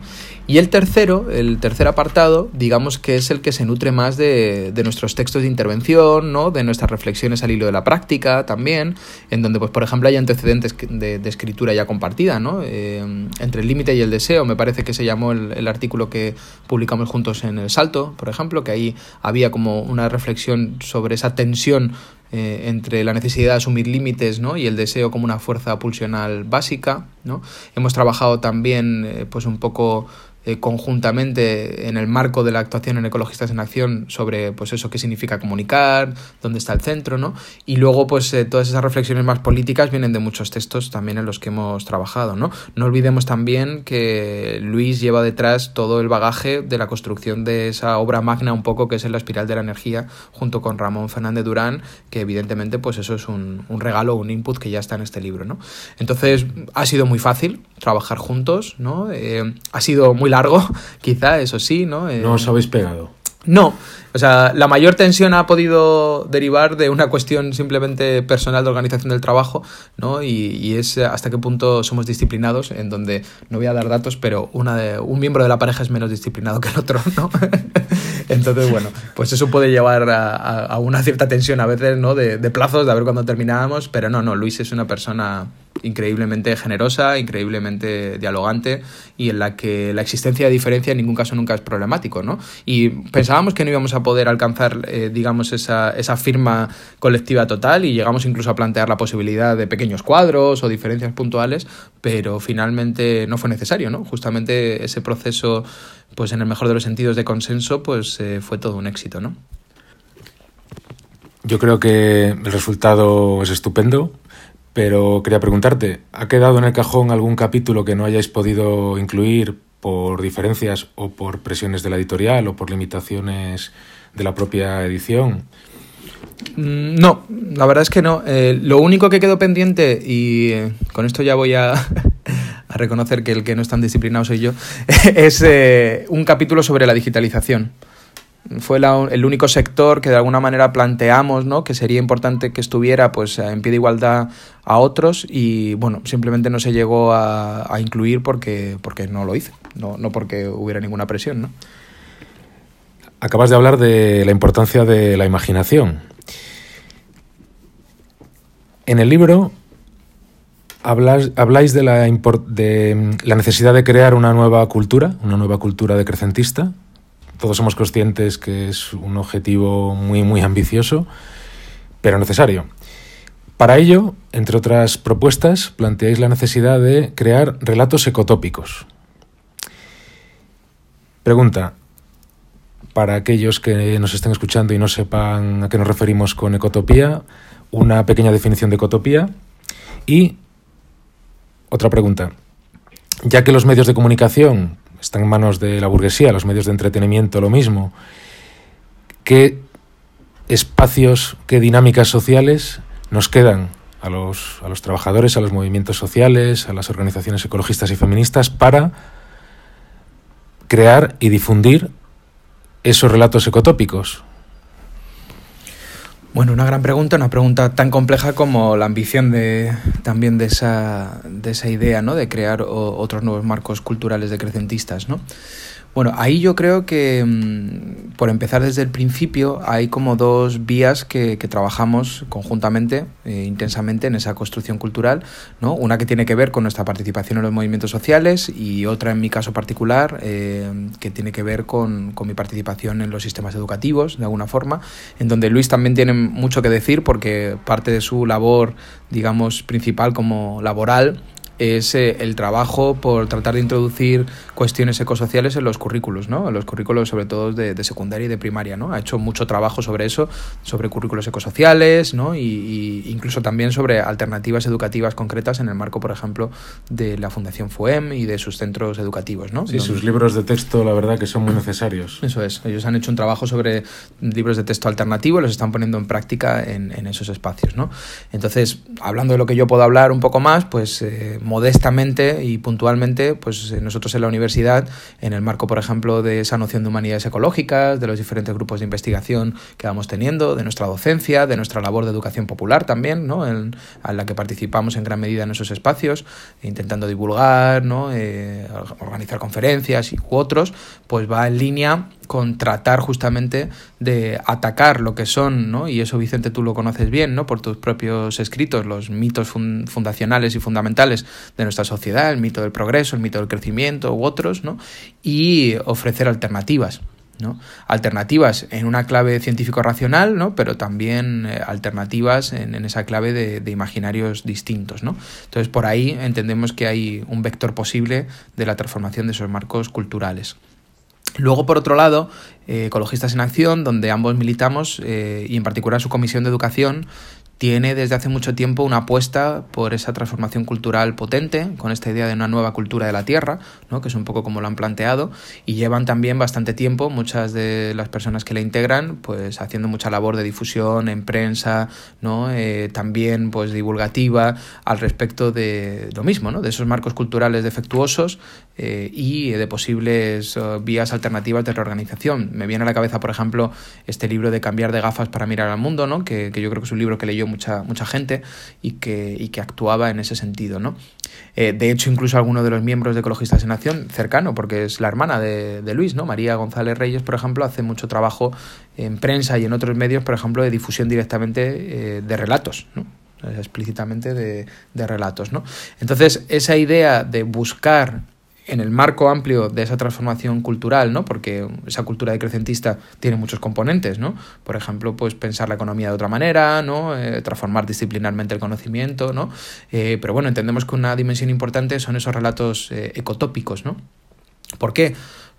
Y el tercero, el tercer apartado, digamos que es el que se nutre más de, de, nuestros textos de intervención, ¿no? de nuestras reflexiones al hilo de la práctica también, en donde, pues, por ejemplo, hay antecedentes de, escritura ya compartida, ¿no? Eh, entre el límite y el deseo, me parece que se llamó el, el, artículo que publicamos juntos en El Salto, por ejemplo, que ahí había como una reflexión sobre esa tensión eh, entre la necesidad de asumir límites ¿no? y el deseo como una fuerza pulsional básica. ¿no? Hemos trabajado también eh, pues un poco eh, conjuntamente en el marco de la actuación en Ecologistas en Acción sobre pues eso qué significa comunicar, dónde está el centro, ¿no? Y luego pues eh, todas esas reflexiones más políticas vienen de muchos textos también en los que hemos trabajado, ¿no? No olvidemos también que Luis lleva detrás todo el bagaje de la construcción de esa obra magna un poco que es la espiral de la energía junto con Ramón Fernández Durán, que evidentemente pues eso es un, un regalo, un input que ya está en este libro, ¿no? Entonces ha sido muy fácil trabajar juntos, ¿no? Eh, ha sido muy largo, quizá, eso sí, ¿no? Eh, no os habéis pegado. No, o sea, la mayor tensión ha podido derivar de una cuestión simplemente personal de organización del trabajo, ¿no? Y, y, es hasta qué punto somos disciplinados, en donde no voy a dar datos, pero una de, un miembro de la pareja es menos disciplinado que el otro, ¿no? Entonces, bueno, pues eso puede llevar a, a, a una cierta tensión a veces, ¿no? De, de plazos, de a ver cuándo terminábamos, pero no, no, Luis es una persona increíblemente generosa, increíblemente dialogante y en la que la existencia de diferencia en ningún caso nunca es problemático, ¿no? Y pensábamos que no íbamos a poder alcanzar, eh, digamos, esa, esa firma colectiva total y llegamos incluso a plantear la posibilidad de pequeños cuadros o diferencias puntuales, pero finalmente no fue necesario, ¿no? Justamente ese proceso, pues en el mejor de los sentidos de consenso, pues eh, fue todo un éxito, ¿no? Yo creo que el resultado es estupendo. Pero quería preguntarte, ¿ha quedado en el cajón algún capítulo que no hayáis podido incluir por diferencias o por presiones de la editorial o por limitaciones de la propia edición? No, la verdad es que no. Eh, lo único que quedó pendiente, y eh, con esto ya voy a, a, reconocer que el que no es tan disciplinado soy yo, es eh, un capítulo sobre la digitalización fue el único sector que de alguna manera planteamos ¿no? que sería importante que estuviera pues, en pie de igualdad a otros y bueno, simplemente no se llegó a, incluir porque, porque no lo hice, no, no porque hubiera ninguna presión. ¿no? Acabas de hablar de la importancia de la imaginación. En el libro habláis de la, de la necesidad de crear una nueva cultura, una nueva cultura decrecentista, todos somos conscientes que es un objetivo muy, muy ambicioso, pero necesario. Para ello, entre otras propuestas, planteáis la necesidad de crear relatos ecotópicos. Pregunta, para aquellos que nos estén escuchando y no sepan a qué nos referimos con ecotopía, una pequeña definición de ecotopía y otra pregunta. Ya que los medios de comunicación están en manos de la burguesía, los medios de entretenimiento lo mismo. ¿Qué espacios, qué dinámicas sociales nos quedan a los, a los trabajadores, a los movimientos sociales, a las organizaciones ecologistas y feministas para crear y difundir esos relatos ecotópicos? Bueno, una gran pregunta, una pregunta tan compleja como la ambición de también de esa, de esa idea, ¿no? De crear o, otros nuevos marcos culturales decrecentistas, ¿no? Bueno, ahí yo creo que, mm, por empezar desde el principio, hay como dos vías que, trabajamos conjuntamente, eh, intensamente en esa construcción cultural, ¿no? Una que tiene que ver con nuestra participación en los movimientos sociales y otra, en mi caso particular, eh, que tiene que ver con, con mi participación en los sistemas educativos, de alguna forma, en donde Luis también tiene mucho que decir porque parte de su labor, digamos, principal como laboral es eh, el trabajo por tratar de introducir cuestiones ecosociales en los currículos, ¿no? En los currículos sobre todo de, secundaria y de primaria, ¿no? Ha hecho mucho trabajo sobre eso, sobre currículos ecosociales, ¿no? Y, incluso también sobre alternativas educativas concretas en el marco, por ejemplo, de la Fundación FUEM y de sus centros educativos, ¿no? Sí, sus libros de texto, la verdad que son muy necesarios. Eso es. Ellos han hecho un trabajo sobre libros de texto alternativo y los están poniendo en práctica en, esos espacios, ¿no? Entonces, hablando de lo que yo puedo hablar un poco más, pues eh, modestamente y puntualmente, pues eh, nosotros en la universidad, en el marco, por ejemplo, de esa noción de humanidades ecológicas, de los diferentes grupos de investigación que vamos teniendo, de nuestra docencia, de nuestra labor de educación popular también, ¿no? En, la que participamos en gran medida en esos espacios, intentando divulgar, ¿no? Eh, organizar conferencias u otros, pues va en línea con tratar justamente de atacar lo que son, ¿no? y eso Vicente tú lo conoces bien, ¿no? por tus propios escritos, los mitos fundacionales y fundamentales de nuestra sociedad, el mito del progreso, el mito del crecimiento u otros, ¿no? y ofrecer alternativas. ¿no? Alternativas en una clave científico-racional, ¿no? pero también eh, alternativas en, esa clave de, de, imaginarios distintos. ¿no? Entonces, por ahí entendemos que hay un vector posible de la transformación de esos marcos culturales. Luego, por otro lado, eh, Ecologistas en Acción, donde ambos militamos, eh, y en particular su comisión de educación, tiene desde hace mucho tiempo una apuesta por esa transformación cultural potente, con esta idea de una nueva cultura de la tierra, ¿no? que es un poco como lo han planteado, y llevan también bastante tiempo, muchas de las personas que la integran, pues haciendo mucha labor de difusión en prensa, ¿no? Eh, también pues divulgativa al respecto de lo mismo, ¿no? de esos marcos culturales defectuosos eh, y de posibles eh, vías alternativas de reorganización. Me viene a la cabeza, por ejemplo, este libro de Cambiar de gafas para mirar al mundo, ¿no? que, yo creo que es un libro que leyó mucha, mucha gente y que, y que actuaba en ese sentido. ¿no? Eh, de hecho, incluso alguno de los miembros de Ecologistas en Acción, cercano, porque es la hermana de, de, Luis, ¿no? María González Reyes, por ejemplo, hace mucho trabajo en prensa y en otros medios, por ejemplo, de difusión directamente de relatos. ¿no? explícitamente de, de relatos. ¿no? Entonces, esa idea de buscar en el marco amplio de esa transformación cultural, ¿no? Porque esa cultura decrecentista tiene muchos componentes, ¿no? Por ejemplo, pues pensar la economía de otra manera, ¿no? Eh, transformar disciplinarmente el conocimiento, ¿no? Eh, pero bueno, entendemos que una dimensión importante son esos relatos eh, ecotópicos, ¿no? ¿Por qué?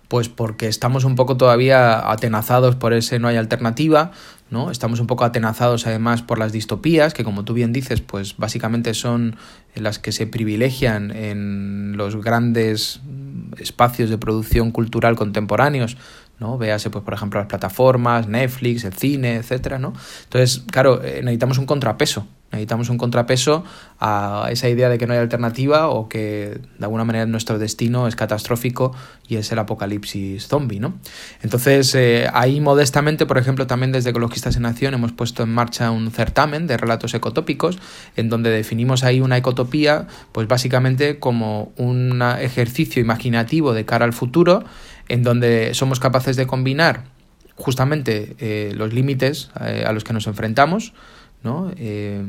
Pues porque estamos un poco todavía atenazados por ese no hay alternativa, ¿no? Estamos un poco atenazados además por las distopías, que como tú bien dices, pues básicamente son las que se privilegian en los grandes espacios de producción cultural contemporáneos, ¿no? Véase, pues, por ejemplo, las plataformas, Netflix, el cine, etcétera, ¿no? Entonces, claro, eh, necesitamos un contrapeso Necesitamos un contrapeso a esa idea de que no hay alternativa o que de alguna manera nuestro destino es catastrófico y es el apocalipsis zombie, ¿no? Entonces, eh, ahí modestamente, por ejemplo, también desde Ecologistas en Acción hemos puesto en marcha un certamen de relatos ecotópicos en donde definimos ahí una ecotopía, pues básicamente como un ejercicio imaginativo de cara al futuro en donde somos capaces de combinar justamente eh, los límites eh, a los que nos enfrentamos, ¿no? Eh,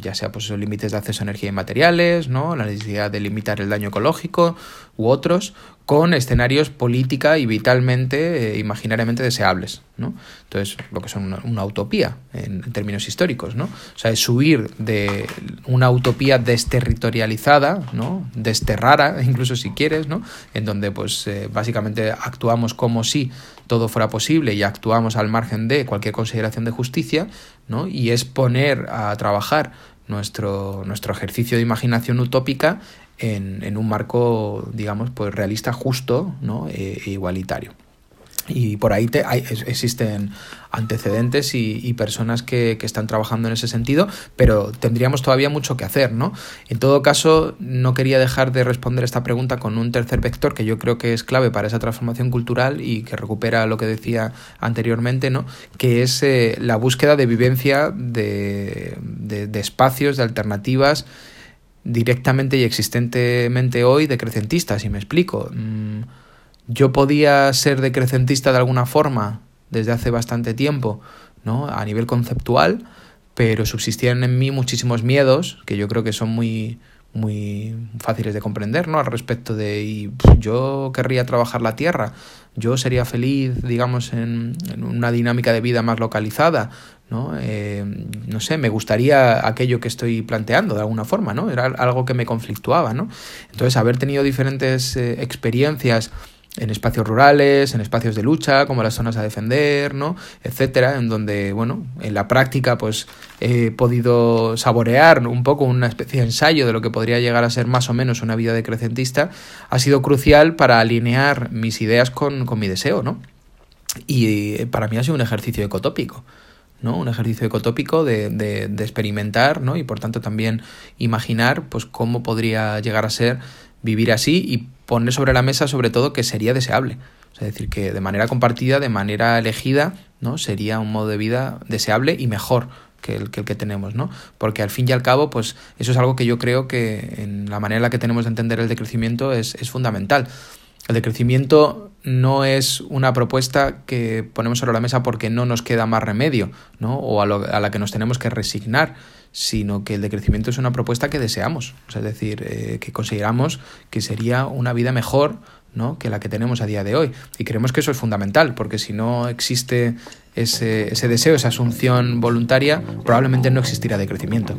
ya sea pues esos límites de acceso a energía y materiales, ¿no? la necesidad de limitar el daño ecológico u otros, con escenarios política y vitalmente, eh, imaginariamente deseables. ¿no? Entonces, lo que son una, utopía en, términos históricos. ¿no? O sea, es huir de una utopía desterritorializada, ¿no? desterrara, incluso si quieres, ¿no? en donde pues eh, básicamente actuamos como si todo fuera posible y actuamos al margen de cualquier consideración de justicia, ¿no? y es poner a trabajar nuestro, nuestro ejercicio de imaginación utópica en, un marco, digamos, pues realista, justo ¿no? e, e igualitario. Y por ahí te, hay, existen antecedentes y, personas que, están trabajando en ese sentido, pero tendríamos todavía mucho que hacer, ¿no? En todo caso, no quería dejar de responder esta pregunta con un tercer vector que yo creo que es clave para esa transformación cultural y que recupera lo que decía anteriormente, ¿no? Que es eh, la búsqueda de vivencia de, de espacios, de alternativas directamente y existentemente hoy decrecentista, si me explico. Mm, yo podía ser decrecentista de alguna forma desde hace bastante tiempo, ¿no? A nivel conceptual, pero subsistían en mí muchísimos miedos, que yo creo que son muy, muy fáciles de comprender, ¿no? Al respecto de y, yo querría trabajar la tierra, yo sería feliz, digamos, en, una dinámica de vida más localizada, ¿no? Eh, no sé, me gustaría aquello que estoy planteando de alguna forma, ¿no? Era algo que me conflictuaba, ¿no? Entonces, haber tenido diferentes eh, experiencias en espacios rurales, en espacios de lucha, como las zonas a defender, ¿no? etcétera, en donde, bueno, en la práctica pues he podido saborear un poco una especie de ensayo de lo que podría llegar a ser más o menos una vida decrecentista, ha sido crucial para alinear mis ideas con, con mi deseo, ¿no? Y eh, para mí ha sido un ejercicio ecotópico. ¿No? Un ejercicio ecotópico de, de, de, experimentar, ¿no? Y por tanto también imaginar, pues, cómo podría llegar a ser vivir así y poner sobre la mesa sobre todo que sería deseable. Es decir, que de manera compartida, de manera elegida, ¿no? Sería un modo de vida deseable y mejor que el, que el que tenemos, ¿no? Porque al fin y al cabo, pues eso es algo que yo creo que en la manera en la que tenemos de entender el decrecimiento es, es fundamental. El decrecimiento no es una propuesta que ponemos sobre la mesa porque no nos queda más remedio, ¿no? O a, a la que nos tenemos que resignar, sino que el decrecimiento es una propuesta que deseamos, es decir, eh, que consideramos que sería una vida mejor ¿no? que la que tenemos a día de hoy. Y creemos que eso es fundamental, porque si no existe ese, ese deseo, esa asunción voluntaria, probablemente no existirá decrecimiento.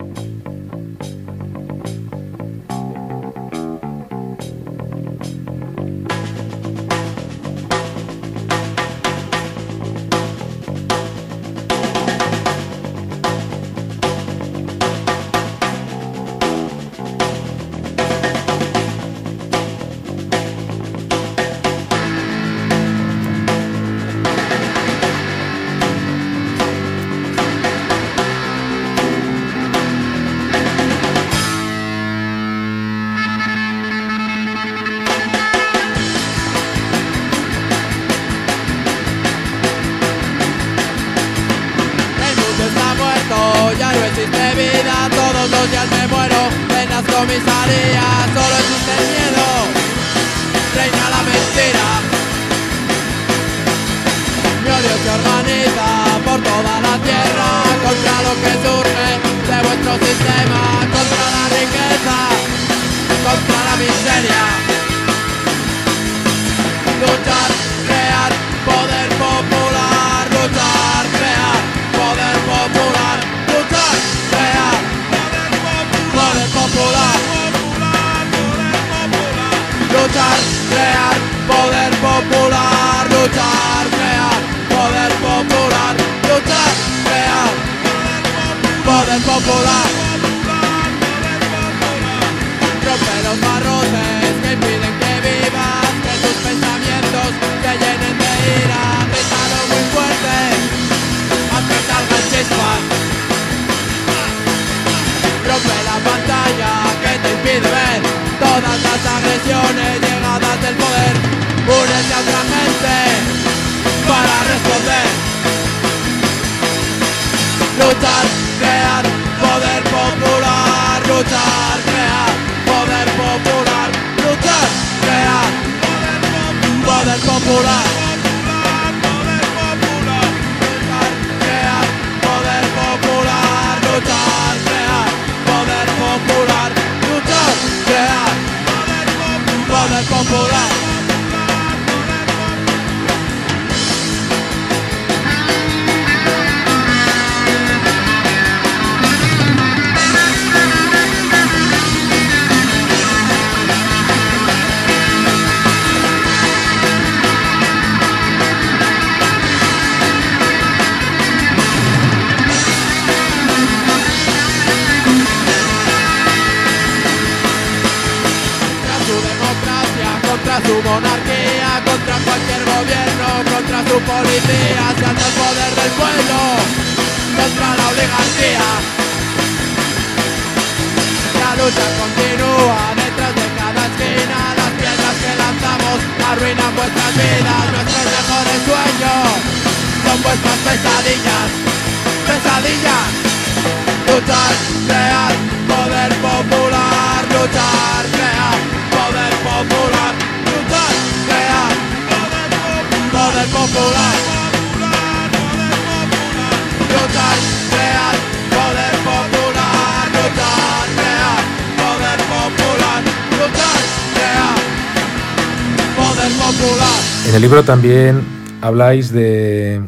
En el libro también habláis de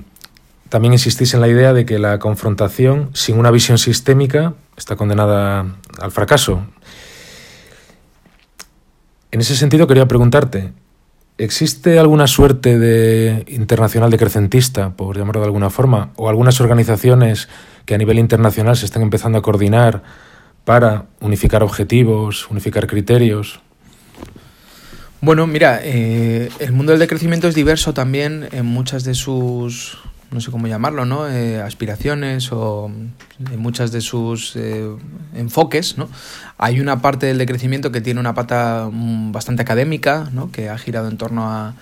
también insistís en la idea de que la confrontación sin una visión sistémica está condenada al fracaso. En ese sentido quería preguntarte, ¿existe alguna suerte de internacional decrecentista, por llamarlo de alguna forma, o algunas organizaciones que a nivel internacional se están empezando a coordinar para unificar objetivos, unificar criterios? Bueno, mira, eh, el mundo del decrecimiento es diverso también en muchas de sus no sé cómo llamarlo, ¿no? Eh, aspiraciones o en muchas de sus eh, enfoques, ¿no? Hay una parte del decrecimiento que tiene una pata mm, bastante académica, ¿no? Que ha girado en torno a,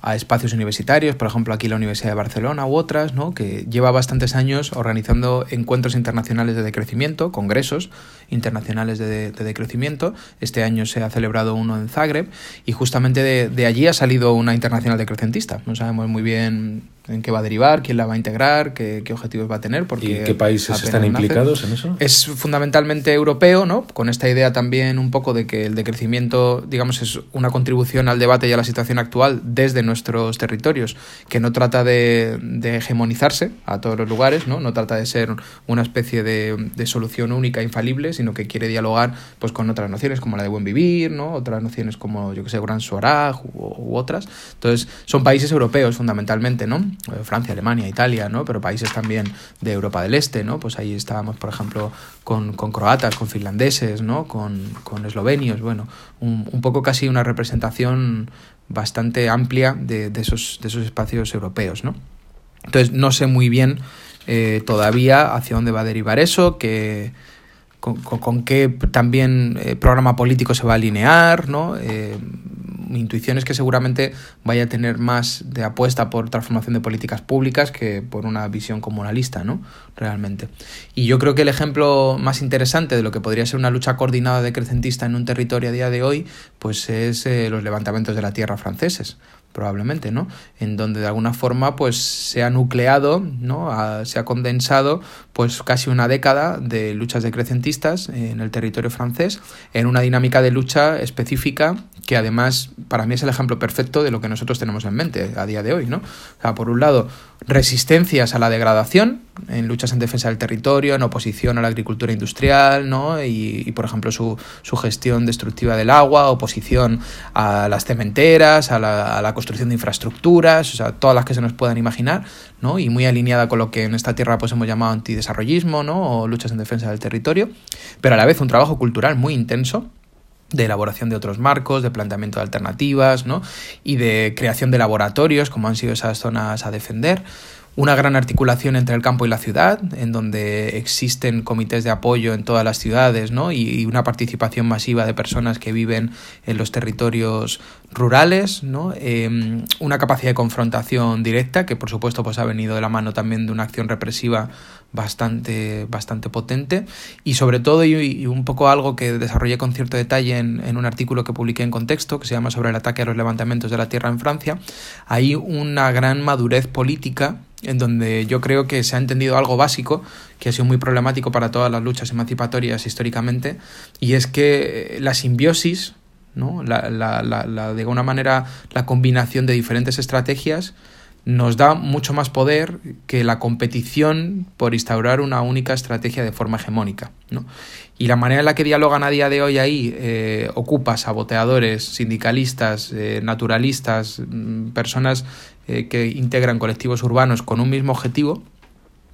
a espacios universitarios, por ejemplo aquí la Universidad de Barcelona u otras, ¿no? que lleva bastantes años organizando encuentros internacionales de decrecimiento, congresos internacionales de, decrecimiento. Este año se ha celebrado uno en Zagreb y justamente de, allí ha salido una internacional decrecentista. No sabemos muy bien en qué va a derivar, quién la va a integrar, qué, qué objetivos va a tener. Porque ¿Y qué países están implicados en eso? Es fundamentalmente europeo, ¿no? Con esta idea también un poco de que el decrecimiento, digamos, es una contribución al debate y a la situación actual desde nuestros territorios, que no trata de, de hegemonizarse a todos los lugares, ¿no? No trata de ser una especie de, de, solución única, infalible, sino que quiere dialogar pues con otras nociones como la de buen vivir, ¿no? Otras nociones como, yo que sé, Gran Suaraj u, u otras. Entonces, son países europeos fundamentalmente, ¿no? Eh, Francia, Alemania, Italia, ¿no? Pero países también de Europa del Este, ¿no? Pues ahí estábamos, por ejemplo, con, con croatas, con finlandeses, ¿no? Con, con eslovenios, bueno, un, un, poco casi una representación bastante amplia de, de, esos, de esos espacios europeos, ¿no? Entonces, no sé muy bien eh, todavía hacia dónde va a derivar eso, que... Con, qué también eh, programa político se va a alinear, ¿no? Eh, mi intuición es que seguramente vaya a tener más de apuesta por transformación de políticas públicas que por una visión comunalista, ¿no? Realmente. Y yo creo que el ejemplo más interesante de lo que podría ser una lucha coordinada decrecentista en un territorio a día de hoy, pues es eh, los levantamientos de la tierra franceses probablemente, ¿no? En donde de alguna forma pues se ha nucleado, ¿no? Ha, se ha condensado pues casi una década de luchas decrecentistas en el territorio francés en una dinámica de lucha específica que además para mí es el ejemplo perfecto de lo que nosotros tenemos en mente a día de hoy, ¿no? Por un lado, resistencias a la degradación en luchas en defensa del territorio, en oposición a la agricultura industrial, ¿no? Y, y por ejemplo su, su, gestión destructiva del agua, oposición a las cementeras, a la, a la construcción de infraestructuras, o sea, todas las que se nos puedan imaginar, ¿no? Y muy alineada con lo que en esta tierra pues hemos llamado antidesarrollismo, ¿no? O luchas en defensa del territorio, pero a la vez un trabajo cultural muy intenso de elaboración de otros marcos, de planteamiento de alternativas, ¿no? Y de creación de laboratorios, como han sido esas zonas a defender una gran articulación entre el campo y la ciudad, en donde existen comités de apoyo en todas las ciudades, ¿no? Y, una participación masiva de personas que viven en los territorios rurales, ¿no? Eh, una capacidad de confrontación directa, que por supuesto pues ha venido de la mano también de una acción represiva bastante, bastante potente, y sobre todo, y, y un poco algo que desarrollé con cierto detalle en, en un artículo que publiqué en Contexto, que se llama sobre el ataque a los levantamientos de la tierra en Francia, hay una gran madurez política en donde yo creo que se ha entendido algo básico que ha sido muy problemático para todas las luchas emancipatorias históricamente, y es que la simbiosis, ¿no? la, la, la, la de alguna manera la combinación de diferentes estrategias, nos da mucho más poder que la competición por instaurar una única estrategia de forma hegemónica. ¿no? Y la manera en la que dialogan a día de hoy ahí eh, ocupa saboteadores, sindicalistas, eh, naturalistas, personas eh, que integran colectivos urbanos con un mismo objetivo,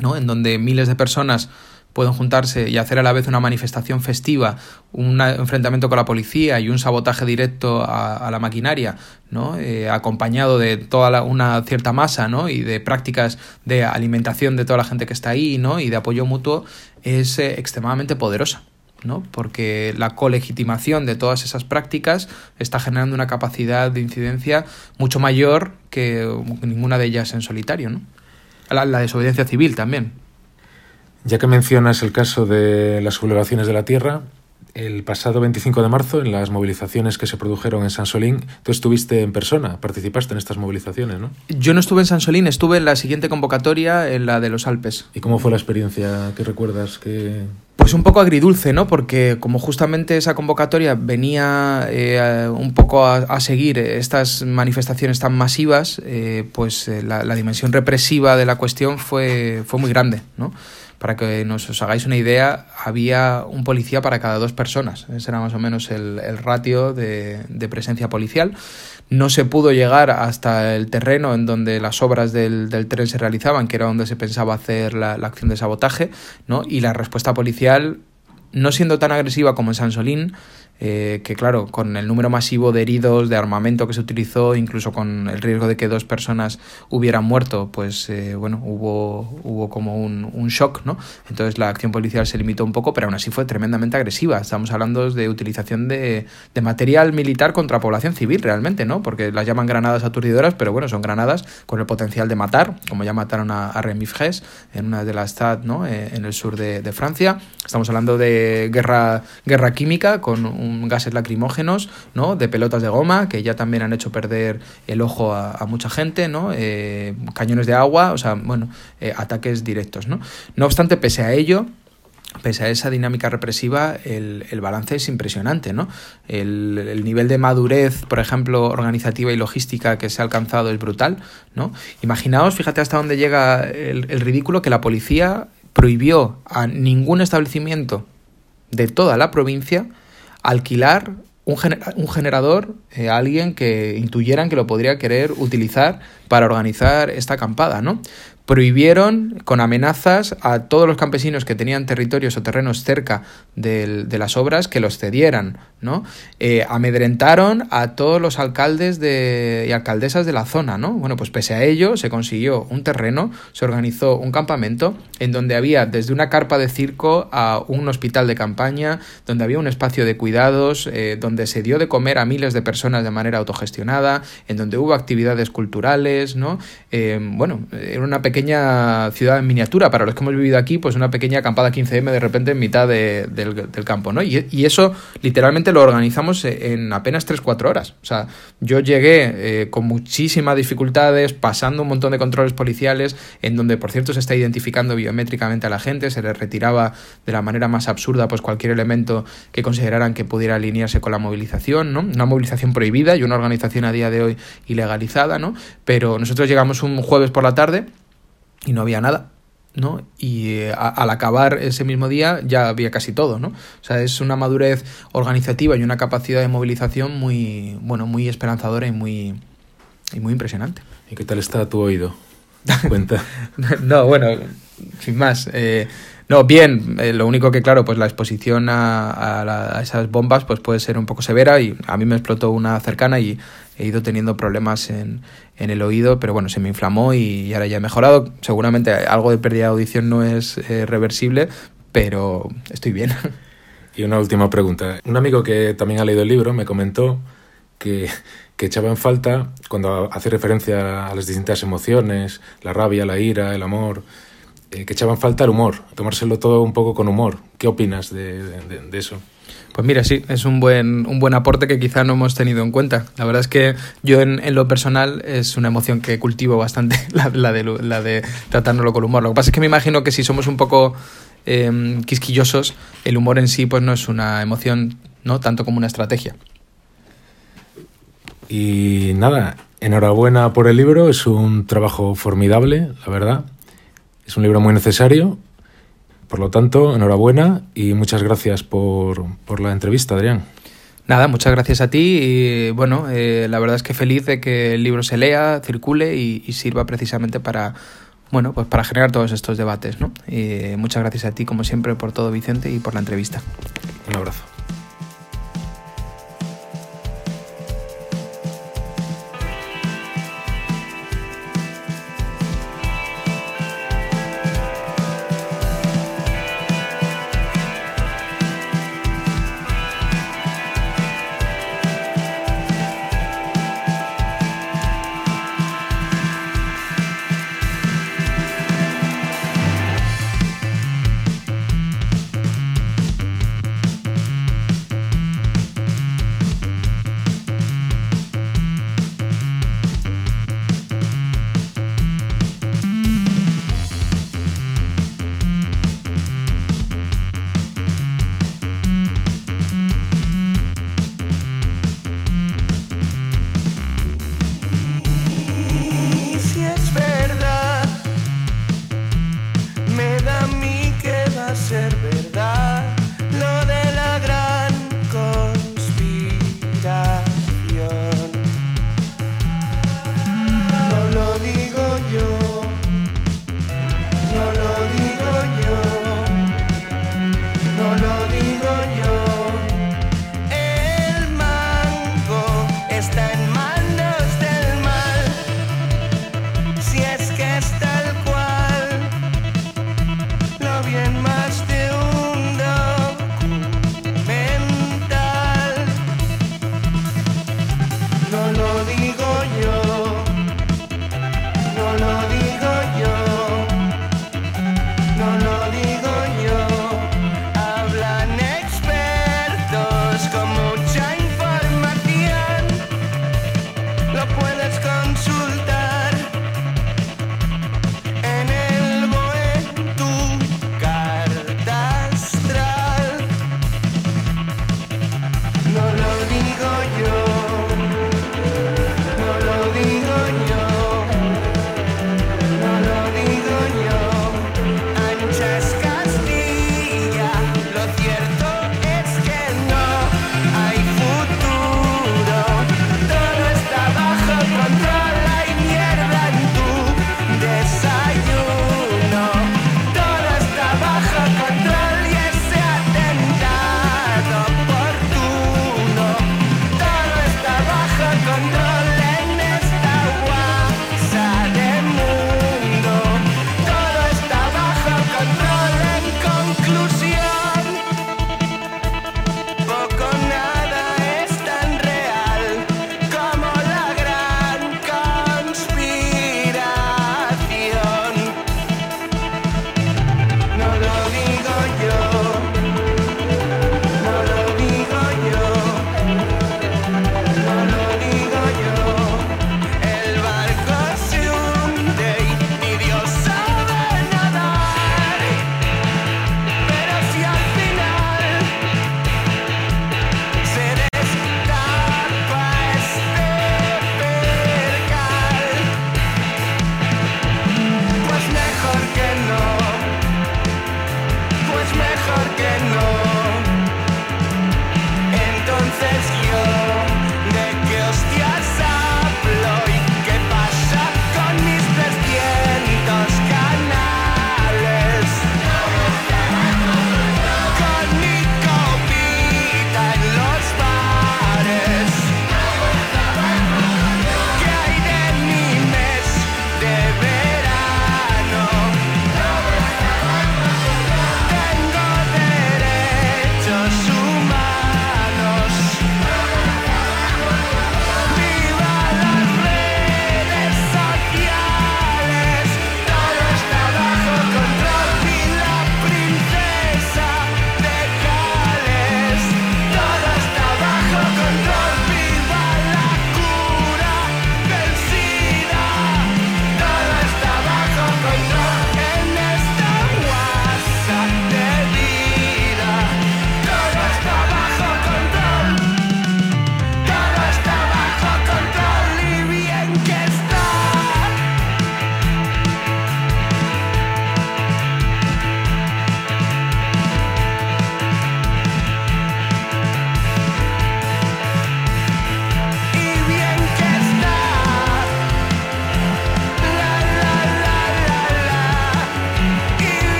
¿no? en donde miles de personas pueden juntarse y hacer a la vez una manifestación festiva, un enfrentamiento con la policía y un sabotaje directo a, la maquinaria, ¿no? Eh, acompañado de toda la, una cierta masa ¿no? y de prácticas de alimentación de toda la gente que está ahí ¿no? y de apoyo mutuo, es eh, extremadamente poderosa. ¿no? porque la colegitimación de todas esas prácticas está generando una capacidad de incidencia mucho mayor que ninguna de ellas en solitario. ¿no? La desobediencia civil también. Ya que mencionas el caso de las sublevaciones de la tierra, el pasado 25 de marzo, en las movilizaciones que se produjeron en San Solín, tú estuviste en persona, participaste en estas movilizaciones, ¿no? Yo no estuve en San Solín, estuve en la siguiente convocatoria, en la de los Alpes. ¿Y cómo fue la experiencia que recuerdas que, pues un poco agridulce, ¿no? Porque como justamente esa convocatoria venía eh, un poco a, seguir estas manifestaciones tan masivas, eh, pues eh, la, la, dimensión represiva de la cuestión fue, fue muy grande, ¿no? Para que nos os hagáis una idea, había un policía para cada dos personas. Ese era más o menos el, ratio de, presencia policial. No se pudo llegar hasta el terreno en donde las obras del, tren se realizaban, que era donde se pensaba hacer la, acción de sabotaje, ¿no? y la respuesta policial, no siendo tan agresiva como en San Solín, eh, que claro, con el número masivo de heridos, de armamento que se utilizó, incluso con el riesgo de que dos personas hubieran muerto, pues eh, bueno, hubo, hubo como un, shock, ¿no? Entonces la acción policial se limitó un poco, pero aún así fue tremendamente agresiva. Estamos hablando de utilización de, material militar contra población civil realmente, ¿no? Porque las llaman granadas aturdidoras, pero bueno, son granadas con el potencial de matar, como ya mataron a, a Remifres en una de las TAD, ¿no? Eh, en el sur de, de Francia. Estamos hablando de guerra, guerra química con un gases lacrimógenos, ¿no? De pelotas de goma, que ya también han hecho perder el ojo a, mucha gente, ¿no? Eh, cañones de agua, o sea, bueno, eh, ataques directos, ¿no? No obstante, pese a ello, pese a esa dinámica represiva, el, balance es impresionante, ¿no? El, nivel de madurez, por ejemplo, organizativa y logística que se ha alcanzado es brutal, ¿no? Imaginaos, fíjate hasta dónde llega el, el ridículo que la policía prohibió a ningún establecimiento de toda la provincia alquilar un, un generador eh, a alguien que intuyeran que lo podría querer utilizar para organizar esta acampada, ¿no? Prohibieron con amenazas a todos los campesinos que tenían territorios o terrenos cerca de las obras que los cedieran, ¿no? Eh, amedrentaron a todos los alcaldes de, y alcaldesas de la zona, ¿no? Bueno, pues pese a ello se consiguió un terreno, se organizó un campamento en donde había desde una carpa de circo a un hospital de campaña, donde había un espacio de cuidados, eh, donde se dio de comer a miles de personas de manera autogestionada, en donde hubo actividades culturales, ¿no? Eh, bueno, era una pequeña ciudad en miniatura. Para los que hemos vivido aquí, pues una pequeña acampada 15M de repente en mitad del, campo, ¿no? Y, eso literalmente lo organizamos en apenas 3-4 horas. O sea, yo llegué eh, con muchísimas dificultades, pasando un montón de controles policiales, en donde, por cierto, se está identificando biométricamente a la gente, se les retiraba de la manera más absurda pues cualquier elemento que consideraran que pudiera alinearse con la movilización, ¿no? Una movilización prohibida y una organización a día de hoy ilegalizada, ¿no? Pero nosotros llegamos un jueves por la tarde y no había nada. ¿no? Y eh, al acabar ese mismo día ya había casi todo, ¿no? O sea, es una madurez organizativa y una capacidad de movilización muy, bueno, muy esperanzadora y muy, y muy impresionante. ¿Y qué tal está tu oído? Cuenta. no, bueno, sin más. Eh, no, bien, eh, lo único que, claro, pues la exposición a, a, esas bombas pues puede ser un poco severa y a mí me explotó una cercana y he ido teniendo problemas en, en el oído, pero bueno, se me inflamó y ahora ya he mejorado. Seguramente algo de pérdida de audición no es eh, reversible, pero estoy bien. Y una última pregunta. Un amigo que también ha leído el libro me comentó que, que echaba en falta, cuando hace referencia a las distintas emociones, la rabia, la ira, el amor, eh, que echaba en falta el humor, tomárselo todo un poco con humor. ¿Qué opinas de, de eso? Pues mira, sí, es un buen, un buen aporte que quizá no hemos tenido en cuenta. La verdad es que yo en, lo personal es una emoción que cultivo bastante, la, de, tratárnoslo con humor. Lo que pasa es que me imagino que si somos un poco eh, quisquillosos, el humor en sí pues no es una emoción, ¿no? Tanto como una estrategia. Y nada, enhorabuena por el libro, es un trabajo formidable, la verdad. Es un libro muy necesario por lo tanto, enhorabuena y muchas gracias por, la entrevista, Adrián. Nada, muchas gracias a ti y bueno, eh, la verdad es que feliz de que el libro se lea, circule y, sirva precisamente para, bueno, pues para generar todos estos debates, ¿no? muchas gracias a ti, como siempre, por todo, Vicente, y por la entrevista. Un abrazo.